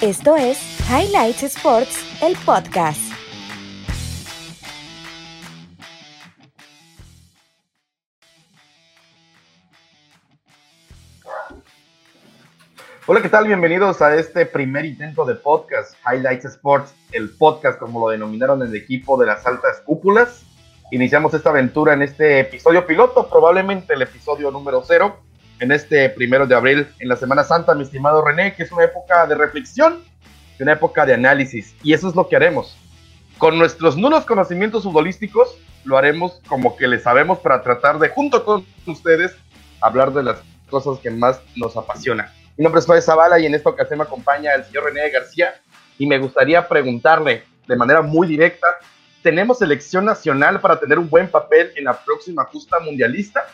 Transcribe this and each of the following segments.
Esto es Highlights Sports, el podcast. Hola, ¿qué tal? Bienvenidos a este primer intento de podcast, Highlights Sports, el podcast como lo denominaron el equipo de las altas cúpulas. Iniciamos esta aventura en este episodio piloto, probablemente el episodio número cero, en este primero de abril, en la Semana Santa, mi estimado René, que es una época de reflexión, una época de análisis, y eso es lo que haremos. Con nuestros nulos conocimientos futbolísticos, lo haremos como que le sabemos para tratar de, junto con ustedes, hablar de las cosas que más nos apasionan. Mi nombre es Fabio Zavala y en esta ocasión me acompaña el señor René García y me gustaría preguntarle de manera muy directa, ¿tenemos selección nacional para tener un buen papel en la próxima justa mundialista?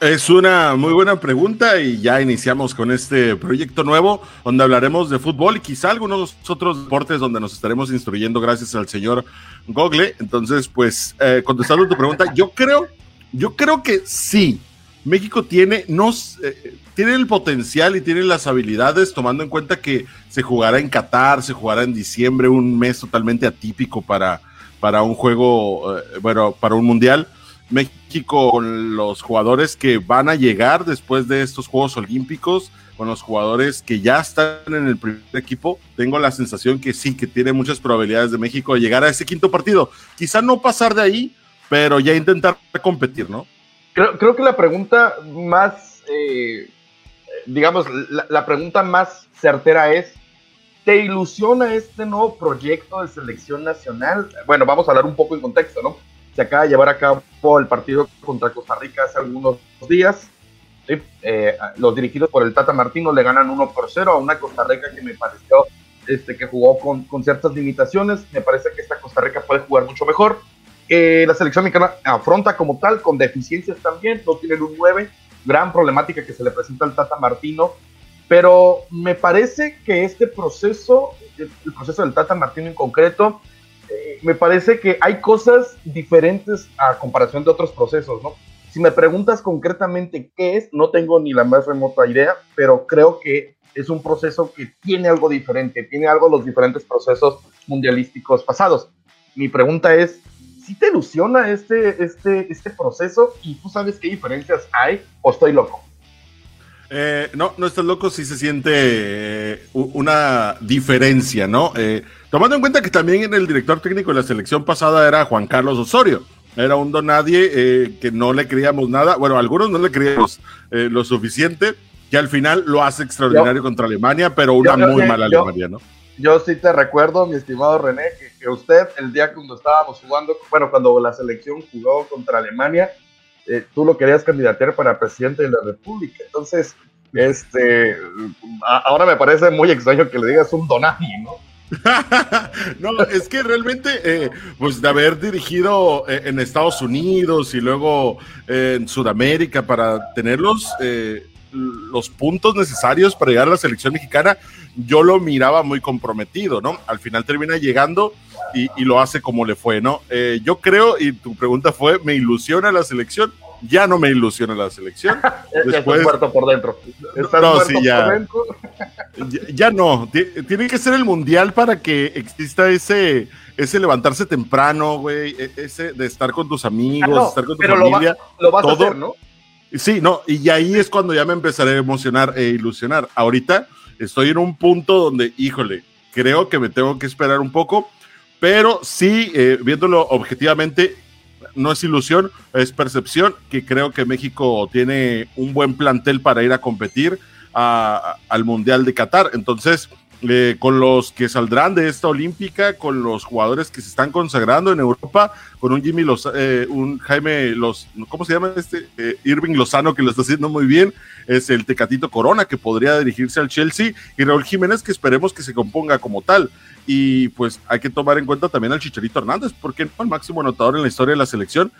Es una muy buena pregunta y ya iniciamos con este proyecto nuevo donde hablaremos de fútbol y quizá algunos otros deportes donde nos estaremos instruyendo gracias al señor Google. Entonces, pues, eh, contestando tu pregunta, yo creo, yo creo que sí. México tiene, no, eh, tiene el potencial y tiene las habilidades, tomando en cuenta que se jugará en Qatar, se jugará en diciembre, un mes totalmente atípico para, para un juego, eh, bueno, para un mundial México con los jugadores que van a llegar después de estos Juegos Olímpicos, con los jugadores que ya están en el primer equipo, tengo la sensación que sí, que tiene muchas probabilidades de México de llegar a ese quinto partido. Quizá no pasar de ahí, pero ya intentar competir, ¿no? Creo, que la pregunta más, eh, digamos, la, la pregunta más certera es, ¿te ilusiona este nuevo proyecto de selección nacional? Bueno, vamos a hablar un poco en contexto, ¿no? Se acaba de llevar a cabo el partido contra Costa Rica hace algunos días. Eh, los dirigidos por el Tata Martino le ganan 1 por 0 a una Costa Rica que me pareció este, que jugó con, con ciertas limitaciones. Me parece que esta Costa Rica puede jugar mucho mejor. Eh, la selección mexicana afronta como tal, con deficiencias también, no tienen un 9, gran problemática que se le presenta al Tata Martino, pero me parece que este proceso, el proceso del Tata Martino en concreto, me parece que hay cosas diferentes a comparación de otros procesos, ¿no? Si me preguntas concretamente qué es, no tengo ni la más remota idea, pero creo que es un proceso que tiene algo diferente, tiene algo los diferentes procesos mundialísticos pasados. Mi pregunta es, ¿si te ilusiona este, este, este proceso y tú sabes qué diferencias hay o estoy loco? Eh, no, no estás loco si se siente eh, una diferencia, ¿no? Eh, tomando en cuenta que también en el director técnico de la selección pasada era Juan Carlos Osorio. Era un don nadie que no le creíamos nada. Bueno, algunos no le creíamos lo suficiente, que al final lo hace extraordinario contra Alemania, pero una muy mala Alemania, ¿no? Yo sí te recuerdo, mi estimado René, que, usted el día cuando estábamos jugando, bueno, cuando la selección jugó contra Alemania, eh, tú lo querías candidatear para presidente de la República. Entonces, este, ahora me parece muy extraño que le digas un donati, ¿no? no, es que realmente, eh, pues de haber dirigido eh, en Estados Unidos y luego en Sudamérica para tener los, los puntos necesarios para llegar a la selección mexicana, yo lo miraba muy comprometido, ¿no? Al final termina llegando y, lo hace como le fue, ¿no? Eh, yo creo, y tu pregunta fue, ¿me ilusiona la selección? Ya no me ilusiona la selección. Después, muerto por dentro. no, sí, ya, ya, no. Tiene que ser el mundial para que exista ese, ese levantarse temprano, güey, e, ese de estar con tus amigos, ah, estar con tu familia. Lo, vas a hacer, ¿no? Sí, no, y ahí es cuando ya me empezaré a emocionar e ilusionar. Ahorita estoy en un punto donde, híjole, creo que me tengo que esperar un poco pero sí, eh, viéndolo objetivamente, no es ilusión, es percepción, que creo que México tiene un buen plantel para ir a competir al Mundial de Qatar. Entonces, eh, con los que saldrán de esta olímpica, con los jugadores que se están consagrando en Europa, con un Jimmy Lozano, eh, un Jaime Los, ¿cómo se llama este? Irving Lozano que lo está haciendo muy bien, es el Tecatito Corona que podría dirigirse al Chelsea y Raúl Jiménez que esperemos que se componga como tal. Y pues hay que tomar en cuenta también al Chicharito Hernández, porque el máximo anotador en la historia de la selección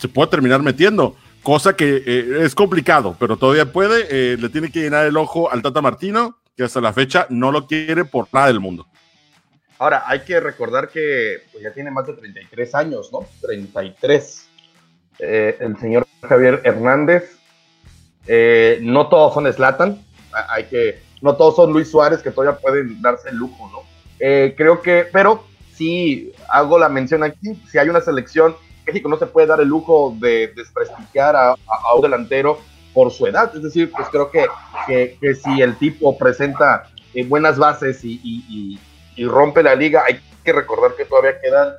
se puede terminar metiendo, cosa que eh, es complicado, pero todavía puede. Eh, le tiene que llenar el ojo al Tata Martino, que hasta la fecha no lo quiere por nada del mundo. Ahora, hay que recordar que pues, ya tiene más de 33 años, ¿no? 33. Eh, el señor Javier Hernández. no todos son Slatan, hay que, no todos son Luis Suárez que todavía pueden darse el lujo, ¿no? Eh, creo que, pero sí hago la mención aquí, si hay una selección, México no se puede dar el lujo de desprestigiar a, un delantero por su edad, es decir, pues creo que, que, si el tipo presenta eh, buenas bases y, rompe la liga, hay que recordar que todavía quedan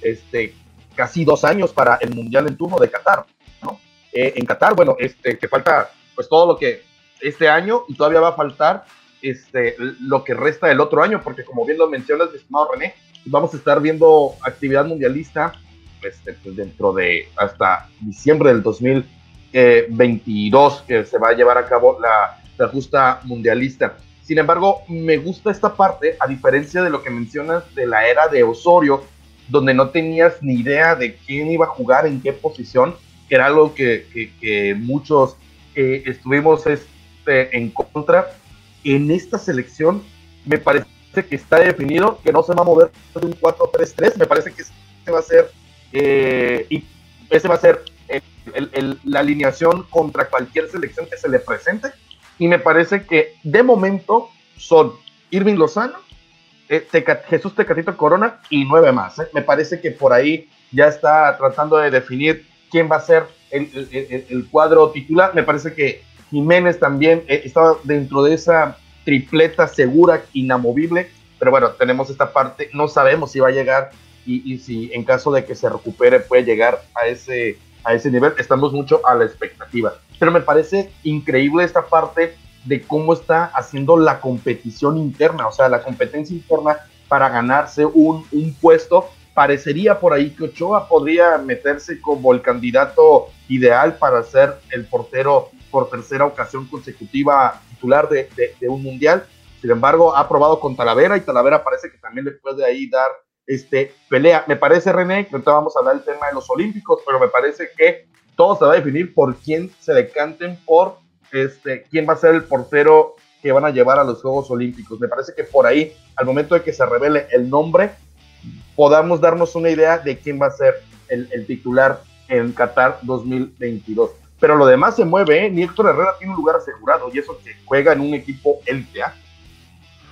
este, casi dos años para el Mundial en turno de Qatar, ¿no? Eh, en Qatar, bueno, este, que falta pues todo lo que este año y todavía va a faltar este, lo que resta del otro año, porque como bien lo mencionas, estimado René, vamos a estar viendo actividad mundialista este, pues dentro de hasta diciembre del 2022 que se va a llevar a cabo la, justa mundialista. Sin embargo, me gusta esta parte, a diferencia de lo que mencionas de la era de Osorio, donde no tenías ni idea de quién iba a jugar en qué posición, que era algo que, que, muchos eh, estuvimos este, en contra en esta selección me parece que está definido que no se va a mover de un 4-3-3, me parece que ese va a ser, eh, y ese va a ser la alineación contra cualquier selección que se le presente, y me parece que de momento son Irving Lozano, eh, Jesús Tecatito Corona y nueve más. ¿eh? Me parece que por ahí ya está tratando de definir quién va a ser el, el cuadro titular. Me parece que Jiménez también eh, estaba dentro de esa tripleta segura, inamovible, pero bueno, tenemos esta parte, no sabemos si va a llegar y, si en caso de que se recupere puede llegar a ese, a ese nivel, estamos mucho a la expectativa. Pero me parece increíble esta parte de cómo está haciendo la competición interna, o sea, la competencia interna para ganarse un, un puesto. Parecería por ahí que Ochoa podría meterse como el candidato ideal para ser el portero por tercera ocasión consecutiva titular de, un mundial. Sin embargo, ha probado con Talavera y Talavera parece que también le puede ahí dar este, pelea. Me parece, René, que ahorita vamos a hablar del tema de los Olímpicos, pero me parece que todo se va a definir por quién se decanten por este, quién va a ser el portero que van a llevar a los Juegos Olímpicos. Me parece que por ahí, al momento de que se revele el nombre, podamos darnos una idea de quién va a ser el, el titular en Qatar 2022 pero lo demás se mueve, ¿eh? Ni Héctor Herrera tiene un lugar asegurado y eso que juega en un equipo LTA.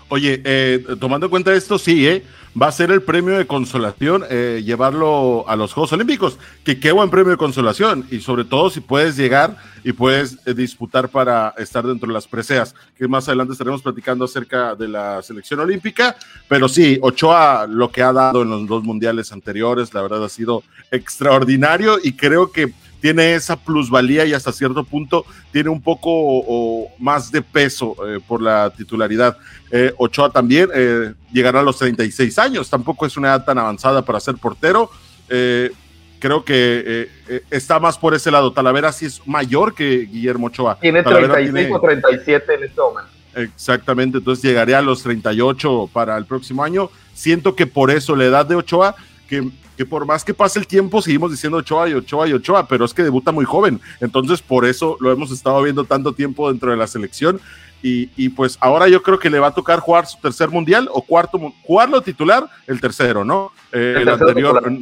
Oye, eh, tomando en cuenta esto, sí, ¿eh? va a ser el premio de consolación eh, llevarlo a los Juegos Olímpicos, que qué buen premio de consolación, y sobre todo si puedes llegar y puedes eh, disputar para estar dentro de las preseas, que más adelante estaremos platicando acerca de la selección olímpica, pero sí, Ochoa lo que ha dado en los dos mundiales anteriores, la verdad ha sido extraordinario y creo que tiene esa plusvalía y hasta cierto punto tiene un poco más de peso eh, por la titularidad. Eh, Ochoa también eh, llegará a los 36 años, tampoco es una edad tan avanzada para ser portero. creo que está más por ese lado. Talavera sí es mayor que Guillermo Ochoa. Tiene 35 o 37 en este momento. Exactamente, entonces llegaría a los 38 para el próximo año. Siento que por eso la edad de Ochoa, que que por más que pase el tiempo seguimos diciendo Ochoa y Ochoa y Ochoa, pero es que debuta muy joven. Entonces, por eso lo hemos estado viendo tanto tiempo dentro de la selección. Y, pues ahora yo creo que le va a tocar jugar su tercer mundial o cuarto, jugarlo titular, el tercero, ¿no? Eh, el, anterior,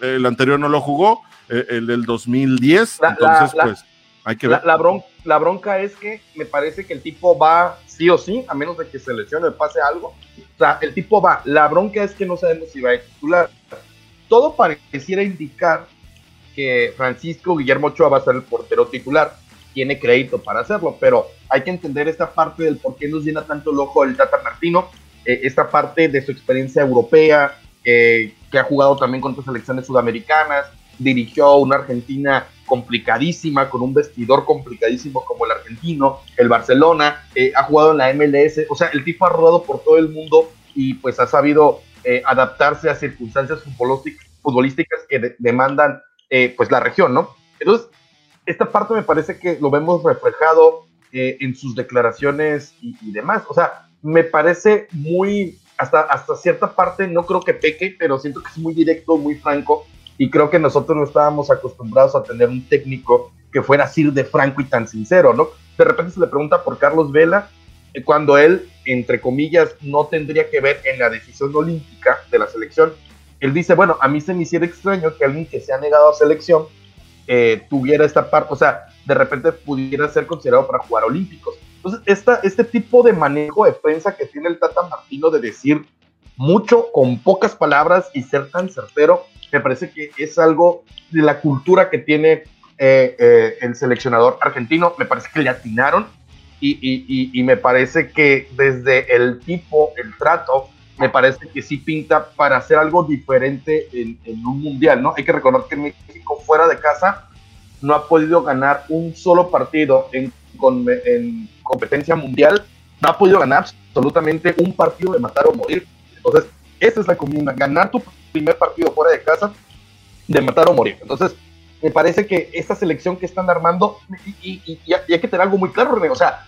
el anterior no lo jugó, eh, el del 2010. entonces, pues hay que ver. La, la, bronca es que me parece que el tipo va sí o sí, a menos de que se lesione o pase algo. O sea, el tipo va. La bronca es que no sabemos si va a titular todo pareciera indicar que Francisco Guillermo Ochoa va a ser el portero titular. Tiene crédito para hacerlo, pero hay que entender esta parte del por qué nos llena tanto el ojo el Tata Martino, eh, esta parte de su experiencia europea, eh, que ha jugado también con otras selecciones sudamericanas, dirigió una Argentina complicadísima, con un vestidor complicadísimo como el argentino, el Barcelona, eh, ha jugado en la MLS, o sea, el tipo ha rodado por todo el mundo y pues ha sabido eh, adaptarse a circunstancias futbolísticas que demandan eh, pues la región, ¿no? Entonces, esta parte me parece que lo vemos reflejado eh, en sus declaraciones y, demás. O sea, me parece muy, hasta, hasta cierta parte, no creo que peque, pero siento que es muy directo, muy franco, y creo que nosotros no estábamos acostumbrados a tener un técnico que fuera así de franco y tan sincero, ¿no? De repente se le pregunta por Carlos Vela cuando él, entre comillas, no tendría que ver en la decisión olímpica de la selección. Él dice, bueno, a mí se me hiciera extraño que alguien que se ha negado a selección eh, tuviera esta parte, o sea, de repente pudiera ser considerado para jugar olímpicos. Entonces, esta, este tipo de manejo de prensa que tiene el Tata Martino de decir mucho con pocas palabras y ser tan certero, me parece que es algo de la cultura que tiene eh, eh, el seleccionador argentino. Me parece que le atinaron y, y, y, me parece que desde el tipo, el trato, me parece que sí pinta para hacer algo diferente en, en, un mundial, ¿no? Hay que recordar que México fuera de casa no ha podido ganar un solo partido en, en competencia mundial, no ha podido ganar absolutamente un partido de matar o morir. Entonces, esa es la comuna, ganar tu primer partido fuera de casa, de matar o morir. Entonces, me parece que esta selección que están armando, y, hay que tener algo muy claro, René, o sea,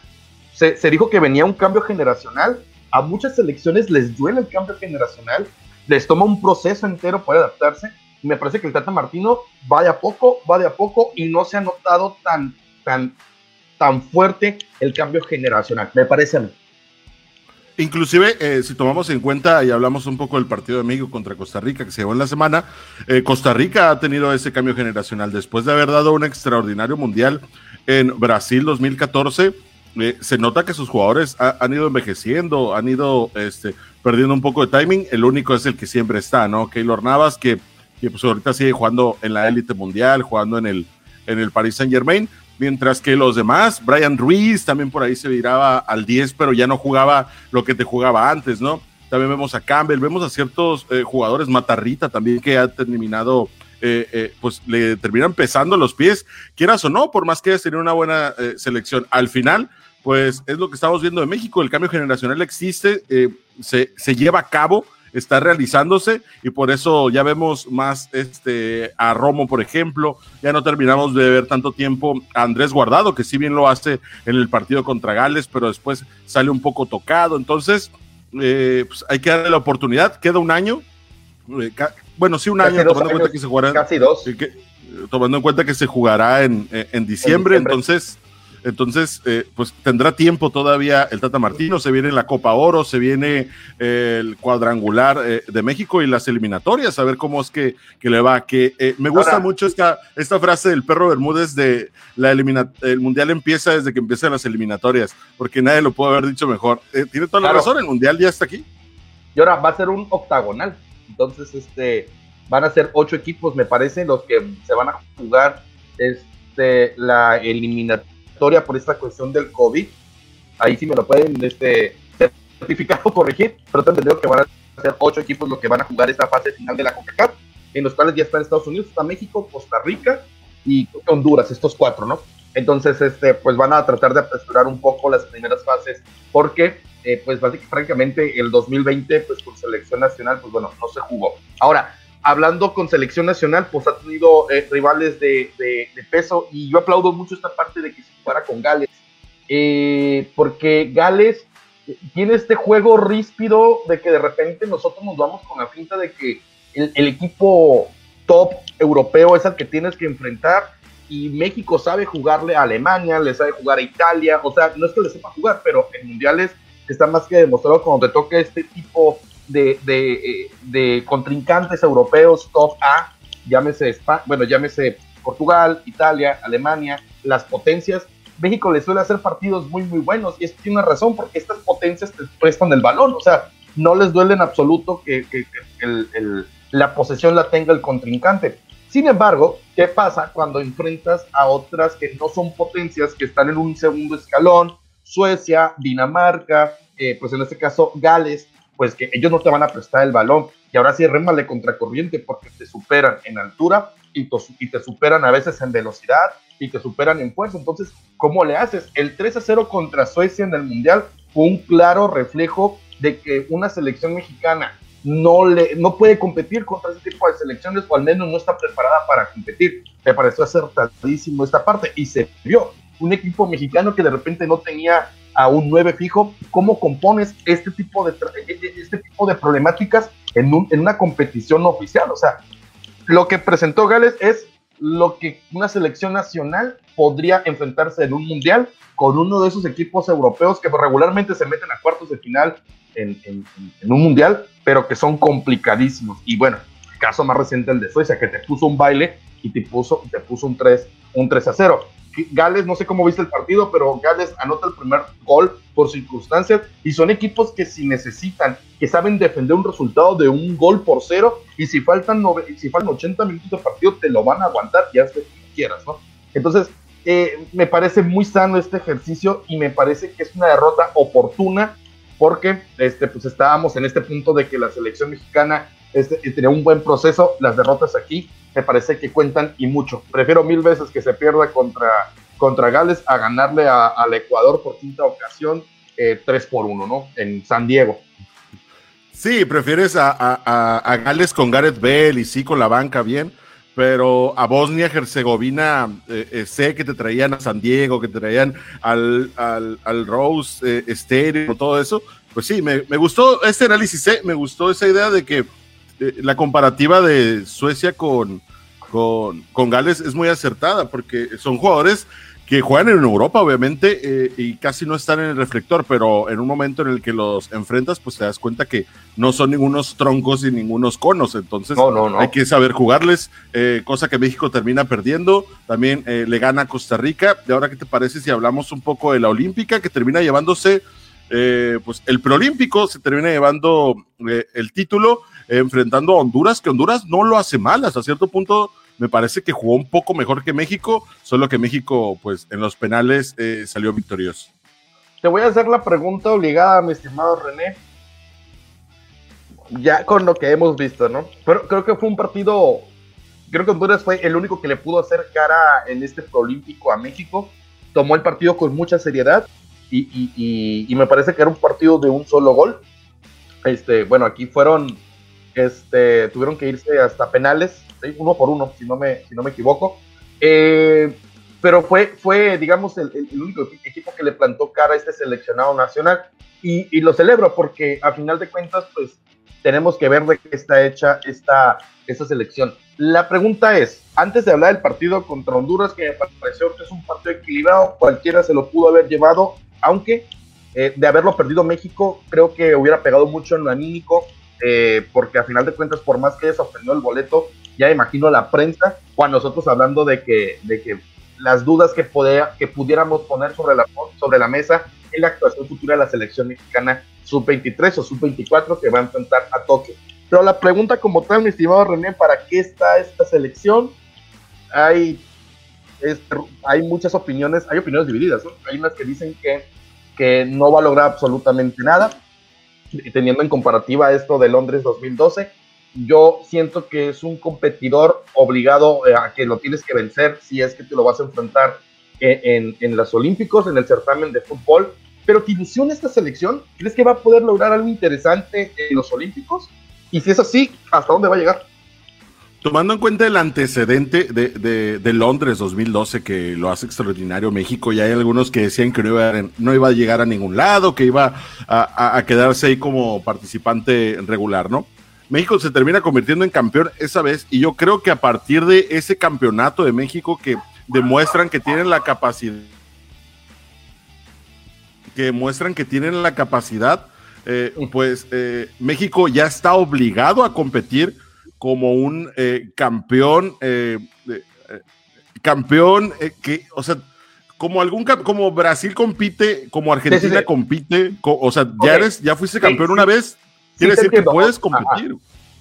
se, dijo que venía un cambio generacional, a muchas selecciones les duele el cambio generacional, les toma un proceso entero para adaptarse, me parece que el Tata Martino va de a poco, va de a poco, y no se ha notado tan, tan, tan fuerte el cambio generacional, me parece a mí. Inclusive, eh, si tomamos en cuenta y hablamos un poco del partido de México contra Costa Rica que se llevó en la semana, eh, Costa Rica ha tenido ese cambio generacional después de haber dado un extraordinario mundial en Brasil 2014. Eh, se nota que sus jugadores ha, han ido envejeciendo, han ido este, perdiendo un poco de timing. El único es el que siempre está, ¿no? Keylor Navas, que, que pues ahorita sigue jugando en la élite mundial, jugando en el, en el Paris Saint Germain mientras que los demás, Brian Ruiz también por ahí se viraba al 10, pero ya no jugaba lo que te jugaba antes, ¿no? También vemos a Campbell, vemos a ciertos eh, jugadores, Matarrita también que ha terminado, eh, eh, pues le terminan pesando los pies, quieras o no, por más que tenido una buena selección. Al final, pues es lo que estamos viendo de México, el cambio generacional existe, se, se lleva a cabo está realizándose y por eso ya vemos más este, a Romo, por ejemplo, ya no terminamos de ver tanto tiempo a Andrés Guardado, que si bien lo hace en el partido contra Gales, pero después sale un poco tocado, entonces eh, pues hay que darle la oportunidad, queda un año, eh, bueno, sí un año, tomando años, en cuenta que se jugará, casi dos. que, tomando en cuenta que se jugará en, en, en diciembre, En diciembre. entonces entonces, eh, pues tendrá tiempo todavía el Tata Martino, se viene la Copa Oro, se viene eh, el cuadrangular eh, de México y las eliminatorias, a ver cómo es que, que le va. Que eh, me gusta Ahora- mucho esta, esta frase del perro Bermúdez de la elimina el mundial empieza desde que empiezan las eliminatorias, porque nadie lo puede haber dicho mejor. Tiene toda la Claro. razón, el mundial ya está aquí. Y ahora va a ser un octagonal. Entonces, este, van a ser ocho equipos, me parece, los que se van a jugar este, la eliminatoria por esta cuestión del COVID. Ahí sí me lo pueden este, certificar o corregir, pero tengo entendido que van a ser ocho equipos los que van a jugar esta fase final de la CONCACAF, en los cuales ya están Estados Unidos, está México, Costa Rica y Honduras, estos cuatro, ¿no? Entonces, este, pues van a tratar de apresurar un poco las primeras fases, porque, eh, pues básicamente, francamente, el 2020, pues con selección nacional, pues bueno, no se jugó. Ahora, hablando con selección nacional, pues ha tenido eh, rivales de, de- peso, y yo aplaudo mucho esta parte de que se jugara con Gales, eh, porque Gales eh, tiene este juego ríspido de que de repente nosotros nos vamos con la finta de que el, el equipo top europeo es al que tienes que enfrentar y México sabe jugarle a Alemania, le sabe jugar a Italia, o sea, no es que le sepa jugar, pero en mundiales está más que demostrado cuando te toca este tipo de, eh, de contrincantes europeos top A, llámese bueno, llámese Portugal, Italia, Alemania, las potencias, México le suele hacer partidos muy, muy buenos y esto tiene una razón porque estas potencias te prestan el balón, o sea, no les duele en absoluto que, la posesión la tenga el contrincante. Sin embargo, ¿qué pasa cuando enfrentas a otras que no son potencias, que están en un segundo escalón? Suecia, Dinamarca, eh, pues en este caso Gales, pues que ellos no te van a prestar el balón. Y ahora sí, rémale contracorriente porque te superan en altura y, y te superan a veces en velocidad y te superan en fuerza. Entonces, ¿cómo le haces? El 3 a 0 contra Suecia en el Mundial fue un claro reflejo de que una selección mexicana no, le, no puede competir contra ese tipo de selecciones o al menos no está preparada para competir. Me pareció acertadísimo esta parte y se vio un equipo mexicano que de repente no tenía a un 9 fijo. ¿Cómo compones este tipo de, e- e- este tipo de problemáticas en, un- en una competición oficial? O sea, lo que presentó Gales es lo que una selección nacional podría enfrentarse en un mundial con uno de esos equipos europeos que regularmente se meten a cuartos de final en, un mundial, pero que son complicadísimos. Y bueno, caso más reciente el de Suecia, que te puso un baile y te puso, te puso un 3, un 3 a 0. Gales, no sé cómo viste el partido, pero Gales anota el primer gol por circunstancias y son equipos que si necesitan, que saben defender un resultado de un gol por cero y si faltan, si faltan 80 minutos de partido te lo van a aguantar y haz lo quieras, ¿no? Entonces, eh, me parece muy sano este ejercicio y me parece que es una derrota oportuna porque este, pues estábamos en este punto de que la selección mexicana este, tenía un buen proceso, las derrotas aquí me parece que cuentan y mucho. Prefiero mil veces que se pierda contra, contra Gales a ganarle al Ecuador por quinta ocasión eh, 3 por 1, ¿no? En San Diego. Sí, prefieres a, a, Gales con Gareth Bell y sí con la banca bien, pero a Bosnia-Herzegovina eh, eh, sé que te traían a San Diego, que te traían al, al, al Rose eh, Stereo, todo eso. Pues sí, me, me gustó este análisis, ¿eh? me gustó esa idea de que la comparativa de Suecia con, con, con, Gales es muy acertada porque son jugadores que juegan en Europa, obviamente, eh, y casi no están en el reflector, pero en un momento en el que los enfrentas, pues te das cuenta que no son ningunos troncos y ningunos conos, entonces hay que saber jugarles, eh, cosa que México termina perdiendo, también eh, le gana a Costa Rica, y ahora qué te parece si hablamos un poco de la Olímpica, que termina llevándose, pues el preolímpico se termina llevando el título, enfrentando a Honduras, que Honduras no lo hace mal, hasta cierto punto me parece que jugó un poco mejor que México, solo que México, pues en los penales eh, salió victorioso. Te voy a hacer la pregunta obligada, mi estimado René. Ya con lo que hemos visto, ¿no? Pero creo que fue un partido, creo que Honduras fue el único que le pudo hacer cara en este Olímpico a México. Tomó el partido con mucha seriedad y, y me parece que era un partido de un solo gol. Este, bueno, aquí fueron este, tuvieron que irse hasta penales, uno por uno, si no me, si no me equivoco. Eh, pero fue, fue digamos, el, único equipo que le plantó cara a este seleccionado nacional. Y, lo celebro porque a final de cuentas, pues tenemos que ver de qué está hecha esta, esta selección. La pregunta es, antes de hablar del partido contra Honduras, que me pareció que es un partido equilibrado, cualquiera se lo pudo haber llevado, aunque eh, de haberlo perdido México, creo que hubiera pegado mucho en lo anímico, eh, porque a final de cuentas, por más que haya obtenido el boleto, ya imagino la prensa, a nosotros hablando de que, de que las dudas que, que pudiéramos poner sobre la, sobre la mesa en la actuación futura de la selección mexicana sub-23 o sub-24 que va a enfrentar a Tokio. Pero la pregunta como tal, mi estimado René, ¿para qué está esta selección? Hay, hay muchas opiniones, hay opiniones divididas. Hay unas que dicen que, que no va a lograr absolutamente nada teniendo en comparativa esto de Londres 2012, yo siento que es un competidor obligado eh, a que lo tienes que vencer si es que te lo vas a enfrentar en, en, los Olímpicos, en el certamen de fútbol. Pero ¿te ilusiona esta selección? ¿Crees que va a poder lograr algo interesante en los Olímpicos? Y si es así, ¿hasta dónde va a llegar? Tomando en cuenta el antecedente de, de, Londres 2012 que lo hace extraordinario México, y hay algunos que decían que no iba a, no iba a llegar a ningún lado, que iba a, a, quedarse ahí como participante regular, ¿no? México se termina convirtiendo en campeón esa vez, y yo creo que a partir de ese campeonato de México que demuestran que tienen la capacidad, que demuestran que tienen la capacidad, eh, pues eh, México ya está obligado a competir como un eh, campeón, eh, eh, campeón que, o sea, como algún como Brasil compite, como Argentina compite, o sea, ya eres, ya fuiste campeón una vez, quiere decir que puedes competir.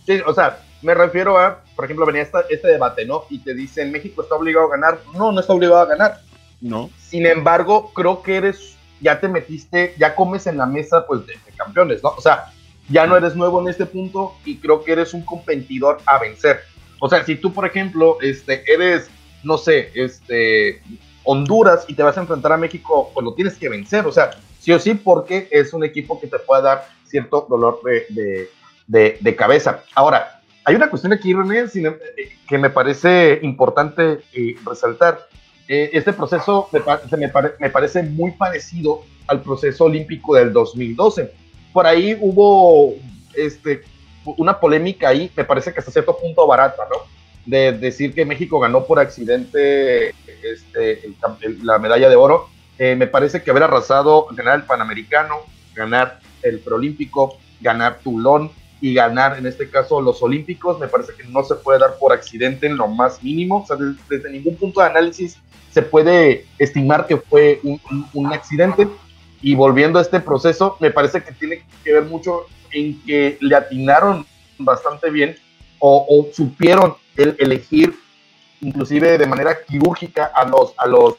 Sí, o sea, me refiero a, por ejemplo, venía esta, este debate, ¿no? Y te dicen, México está obligado a ganar. No, no está obligado a ganar. No. Sin embargo, creo que eres, ya te metiste, ya comes en la mesa, pues, de campeones, ¿no? O sea, ya no eres nuevo en este punto y creo que eres un competidor a vencer. O sea, si tú, por ejemplo, este, eres, no sé, este, Honduras y te vas a enfrentar a México, pues lo tienes que vencer. O sea, sí o sí, porque es un equipo que te puede dar cierto dolor de, de, de, cabeza. Ahora, hay una cuestión aquí, René, que me parece importante eh, resaltar. Eh, este proceso me, me parece muy parecido al proceso olímpico del 2012 por ahí hubo este, una polémica ahí, me parece que hasta cierto punto barata, ¿no? De decir que México ganó por accidente este, la medalla de oro. Eh, me parece que haber arrasado, ganar el Panamericano, ganar el Preolímpico, ganar Tulón y ganar en este caso los Olímpicos, me parece que no se puede dar por accidente en lo más mínimo. O sea, desde, ningún punto de análisis se puede estimar que fue un, accidente. Y volviendo a este proceso, me parece que tiene que ver mucho en que le atinaron bastante bien o, supieron elegir inclusive de manera quirúrgica a los, a los,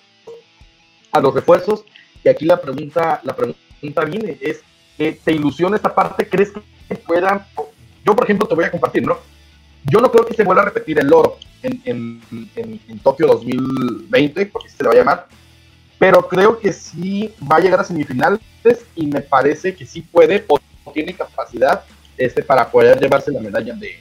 a los refuerzos. Y aquí la pregunta, la pregunta viene, es, ¿te ilusiona esta parte? ¿Crees que puedan? Yo, por ejemplo, te voy a compartir, ¿no? Yo no creo que se vuelva a repetir el oro en, en, en, Tokio 2020, porque se le va a llamar, pero creo que sí va a llegar a semifinales y me parece que sí puede o tiene capacidad este, para poder llevarse la medalla de,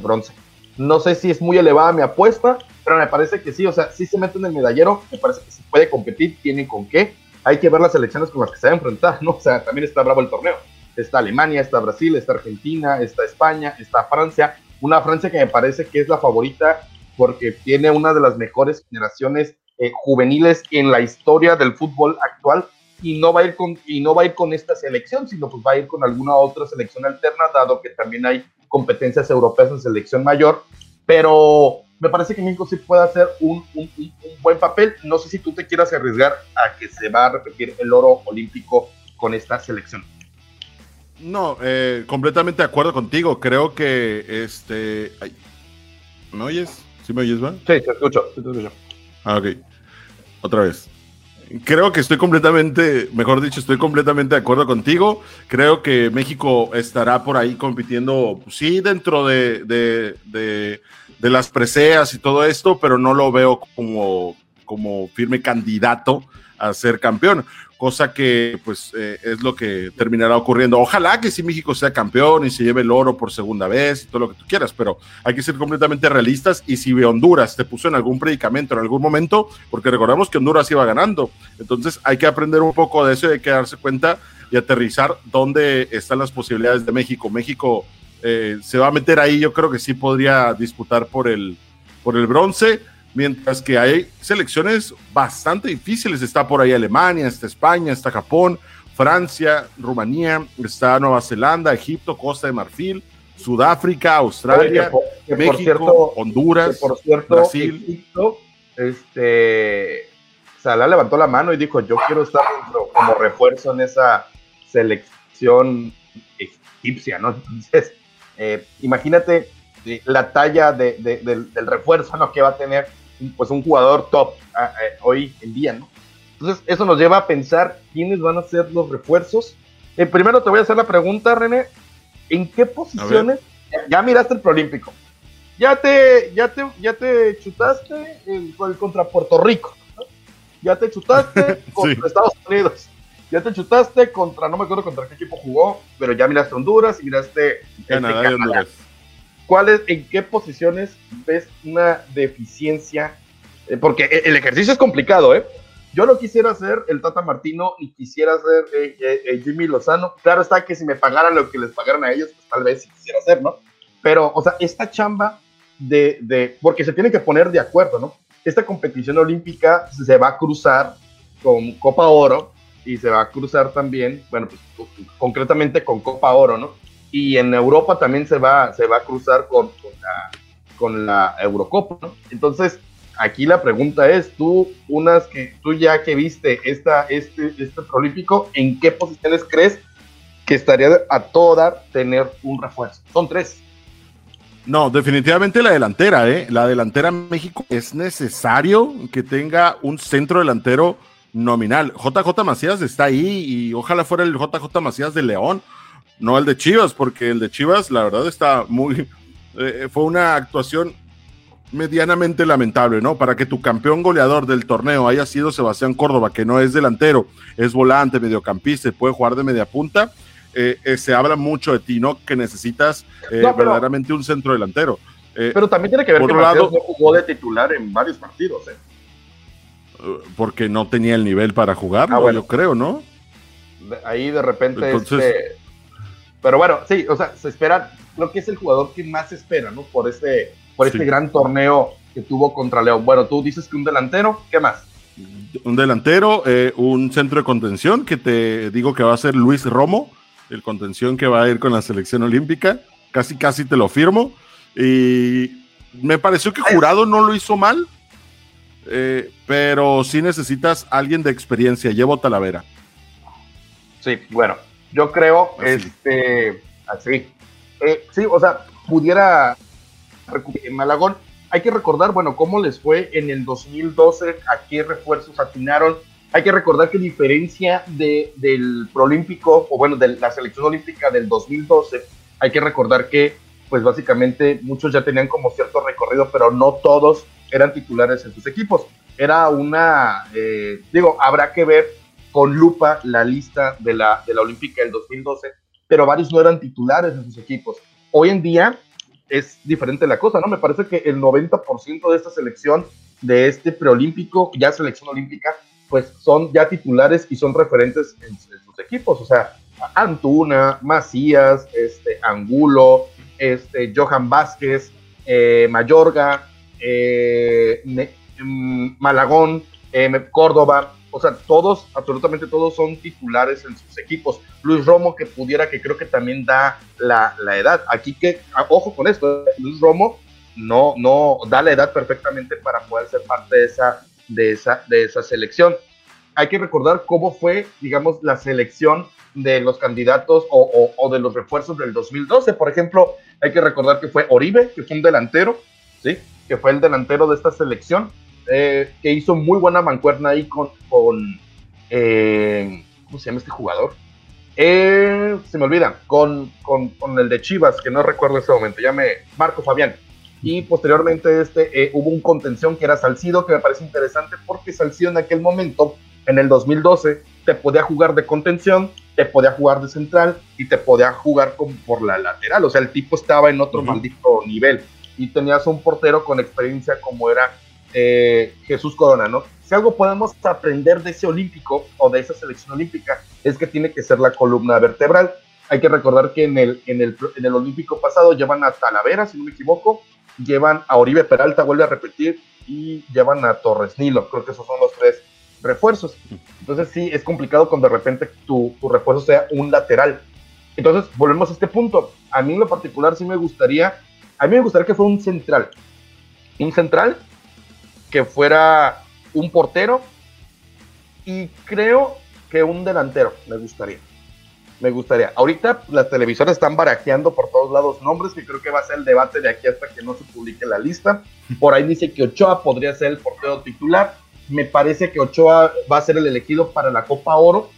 bronce. No sé si es muy elevada mi apuesta, pero me parece que sí, o sea, sí se mete en el medallero, me parece que sí puede competir, tiene con qué. Hay que ver las elecciones con las que se va a enfrentar, ¿no? O sea, también está bravo el torneo. Está Alemania, está Brasil, está Argentina, está España, está Francia. Una Francia que me parece que es la favorita porque tiene una de las mejores generaciones eh, juveniles en la historia del fútbol actual y no va a ir con y no va a ir con esta selección, sino pues va a ir con alguna otra selección alterna, dado que también hay competencias europeas en selección mayor, pero me parece que México sí puede hacer un, un, buen papel. No sé si tú te quieras arriesgar a que se va a repetir el oro olímpico con esta selección. No, eh, completamente de acuerdo contigo. Creo que este. ¿Me oyes? ¿Sí me oyes, va? Sí, te escucho, te escucho. Ah, ok. Otra vez. Creo que estoy completamente, mejor dicho, estoy completamente de acuerdo contigo. Creo que México estará por ahí compitiendo, sí, dentro de, de, de, de las preseas y todo esto, pero no lo veo como, como firme candidato a ser campeón cosa que pues eh, es lo que terminará ocurriendo. Ojalá que sí México sea campeón y se lleve el oro por segunda vez y todo lo que tú quieras, pero hay que ser completamente realistas y si Honduras te puso en algún predicamento en algún momento, porque recordamos que Honduras iba ganando, entonces hay que aprender un poco de eso y hay que darse cuenta y aterrizar dónde están las posibilidades de México. México eh, se va a meter ahí, yo creo que sí podría disputar por el, por el bronce mientras que hay selecciones bastante difíciles. Está por ahí Alemania, está España, está Japón, Francia, Rumanía, está Nueva Zelanda, Egipto, Costa de Marfil, Sudáfrica, Australia, México, Honduras, por cierto, Brasil. Egipto, este, Salah levantó la mano y dijo, yo quiero estar como refuerzo en esa selección egipcia, ¿no? Entonces, eh, imagínate la talla de, del, del, refuerzo ¿no? que va a tener pues un jugador top ah, eh, hoy en día, ¿no? Entonces, eso nos lleva a pensar quiénes van a ser los refuerzos. Eh, primero te voy a hacer la pregunta, René. ¿En qué posiciones? Ya, miraste el Prolímpico. Ya te, ya te, ya te chutaste el, contra Puerto Rico. Ya te chutaste contra Estados Unidos. Ya te chutaste contra, no me acuerdo contra qué equipo jugó, pero ya miraste Honduras y miraste Canadá, este, Honduras. ¿Cuáles, en qué posiciones ves una deficiencia? Eh, porque e, el ejercicio es complicado, ¿eh? Yo no quisiera ser el Tata Martino y quisiera ser eh, eh, Jimmy Lozano. Claro está que si me pagaran lo que les pagaran a ellos, pues tal vez sí quisiera hacer, ¿no? Pero, o sea, esta chamba de, de, porque se tiene que poner de acuerdo, ¿no? Esta competición olímpica se va a cruzar con Copa Oro y se va a cruzar también, bueno, pues concretamente con Copa Oro, ¿no? Y en Europa también se va, se va a cruzar con, con, la, Eurocopa, ¿no? Entonces, aquí la pregunta es, tú, unas que tú ya que viste esta, este, este prolífico, ¿en qué posiciones crees que estaría a todo dar tener un refuerzo? Son tres. No, definitivamente la delantera, ¿eh? La delantera México es necesario que tenga un centro delantero nominal. JJ Macías está ahí y ojalá fuera el JJ Macías de León no el de Chivas, porque el de Chivas, la verdad, está muy. Eh, fue una actuación medianamente lamentable, ¿no? Para que tu campeón goleador del torneo haya sido Sebastián Córdoba, que no es delantero, es volante, mediocampista, puede jugar de media punta. Eh, eh, se habla mucho de ti, ¿no? Que necesitas verdaderamente un centro delantero. pero también tiene que ver que lado, no jugó de titular en varios partidos, ¿eh? Porque no tenía el nivel para jugar, ah, yo creo, ¿no? Ahí de repente este, pero bueno, sí, o sea, se espera, creo que es el jugador que más se espera, ¿no? Por este, por este gran torneo que tuvo contra León. Bueno, tú dices que un delantero, ¿qué más? Un delantero, eh, un centro de contención, que te digo que va a ser Luis Romo, el contención que va a ir con la selección olímpica. Casi, casi te lo firmo. Y me pareció que Jurado no lo hizo mal. eh, pero sí necesitas alguien de experiencia. Llevo Talavera. Sí, bueno, yo creo, este, así, eh, sí, o sea, pudiera en Malagón. Hay que recordar, bueno, cómo les fue en el 2012, a qué refuerzos atinaron. Hay que recordar que diferencia de, del Prolímpico, o bueno, de la selección olímpica del 2012, hay que recordar que, pues básicamente, muchos ya tenían como cierto recorrido, pero no todos eran titulares en sus equipos. Era una, eh, digo, habrá que ver con lupa la lista de la, de la Olímpica del 2012, pero varios no eran titulares en sus equipos. Hoy en día es diferente la cosa, ¿no? Me parece que el 90% de esta selección, de este preolímpico, ya selección olímpica, pues son ya titulares y son referentes en, sus equipos. O sea, Antuna, Macías, este, Angulo, este, Johan Vázquez, eh, Mayorga, eh, mm, Malagón, eh, Córdoba, o sea, todos, absolutamente todos son titulares en sus equipos. Luis Romo, que pudiera, que creo que también da la, edad. Aquí que, ah, ojo con esto, Luis Romo no, no da la edad perfectamente para poder ser parte de esa, de esa, de esa selección. Hay que recordar cómo fue, digamos, la selección de los candidatos o, o, de los refuerzos del 2012. Por ejemplo, hay que recordar que fue Oribe, que fue un delantero, ¿sí? que fue el delantero de esta selección, eh, que hizo muy buena mancuerna ahí con, con eh, ¿cómo se llama este jugador? Eh, se me olvida, con, con, con, el de Chivas, que no recuerdo ese momento, llame Marco Fabián. Y posteriormente este, hubo un contención que era Salcido, que me parece interesante porque Salcido en aquel momento, en el 2012, te podía jugar de contención, te podía jugar de central y te podía jugar como por la lateral. O sea, el tipo estaba en otro maldito nivel. Y tenías un portero con experiencia como era eh, Jesús Corona, ¿no? Si algo podemos aprender de ese olímpico o de esa selección olímpica es que tiene que ser la columna vertebral. Hay que recordar que en el, en el, en el olímpico pasado llevan a Talavera, si no me equivoco, llevan a Oribe Peralta, vuelve a repetir, y llevan a Torres Nilo. Creo que esos son los tres refuerzos. Entonces sí, es complicado cuando de repente tu, tu refuerzo sea un lateral. Entonces, volvemos a este punto. A mí en lo particular sí me gustaría, a mí me gustaría que fuera un central. Un central que fuera un portero y creo que un delantero me gustaría. Me gustaría. Ahorita las televisoras están barajeando por todos lados nombres, que creo que va a ser el debate de aquí hasta que no se publique la lista. Por ahí dice que Ochoa podría ser el portero titular. Me parece que Ochoa va a ser el elegido para la Copa Oro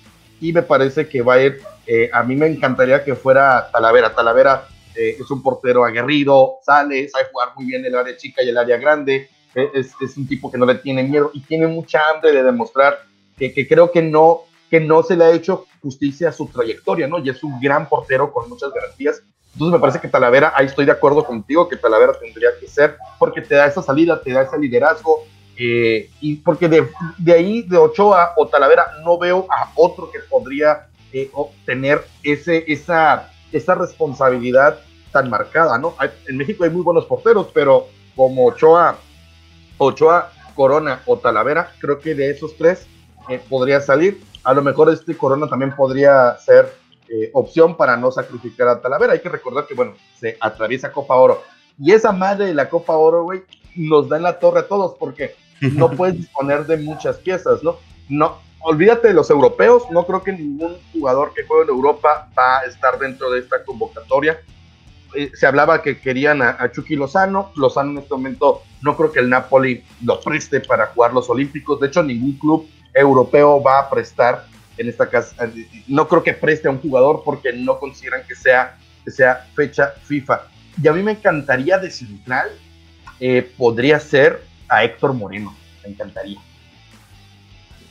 y me parece que va a ir, eh, a mí me encantaría que fuera Talavera. Talavera eh, es un portero aguerrido, sale, sabe jugar muy bien el área chica y el área grande, es, es, un tipo que no le tiene miedo y tiene mucha hambre de demostrar que, creo que no, que no se le ha hecho justicia a su trayectoria, ¿no? Y es un gran portero con muchas garantías. Entonces me parece que Talavera, ahí estoy de acuerdo contigo, que Talavera tendría que ser, porque te da esa salida, te da ese liderazgo, eh, y porque de, de, ahí, de Ochoa o Talavera, no veo a otro que podría eh, tener ese, esa, esa responsabilidad tan marcada, ¿no? en México hay muy buenos porteros, pero como Ochoa Ochoa, Corona o Talavera, creo que de esos tres eh, podría salir. A lo mejor este Corona también podría ser eh, opción para no sacrificar a Talavera. Hay que recordar que, bueno, se atraviesa Copa Oro. Y esa madre de la Copa Oro, güey, nos da en la torre a todos porque no puedes disponer de muchas piezas, ¿no? No, olvídate de los europeos, no creo que ningún jugador que juegue en Europa va a estar dentro de esta convocatoria. Eh, se hablaba que querían a, Chucky Lozano. Lozano en este momento no creo que el Napoli lo preste para jugar los Olímpicos. De hecho, ningún club europeo va a prestar en esta casa. No creo que preste a un jugador porque no consideran que sea, que sea fecha FIFA. Y a mí me encantaría de central, eh, podría ser a Héctor Moreno. Me encantaría.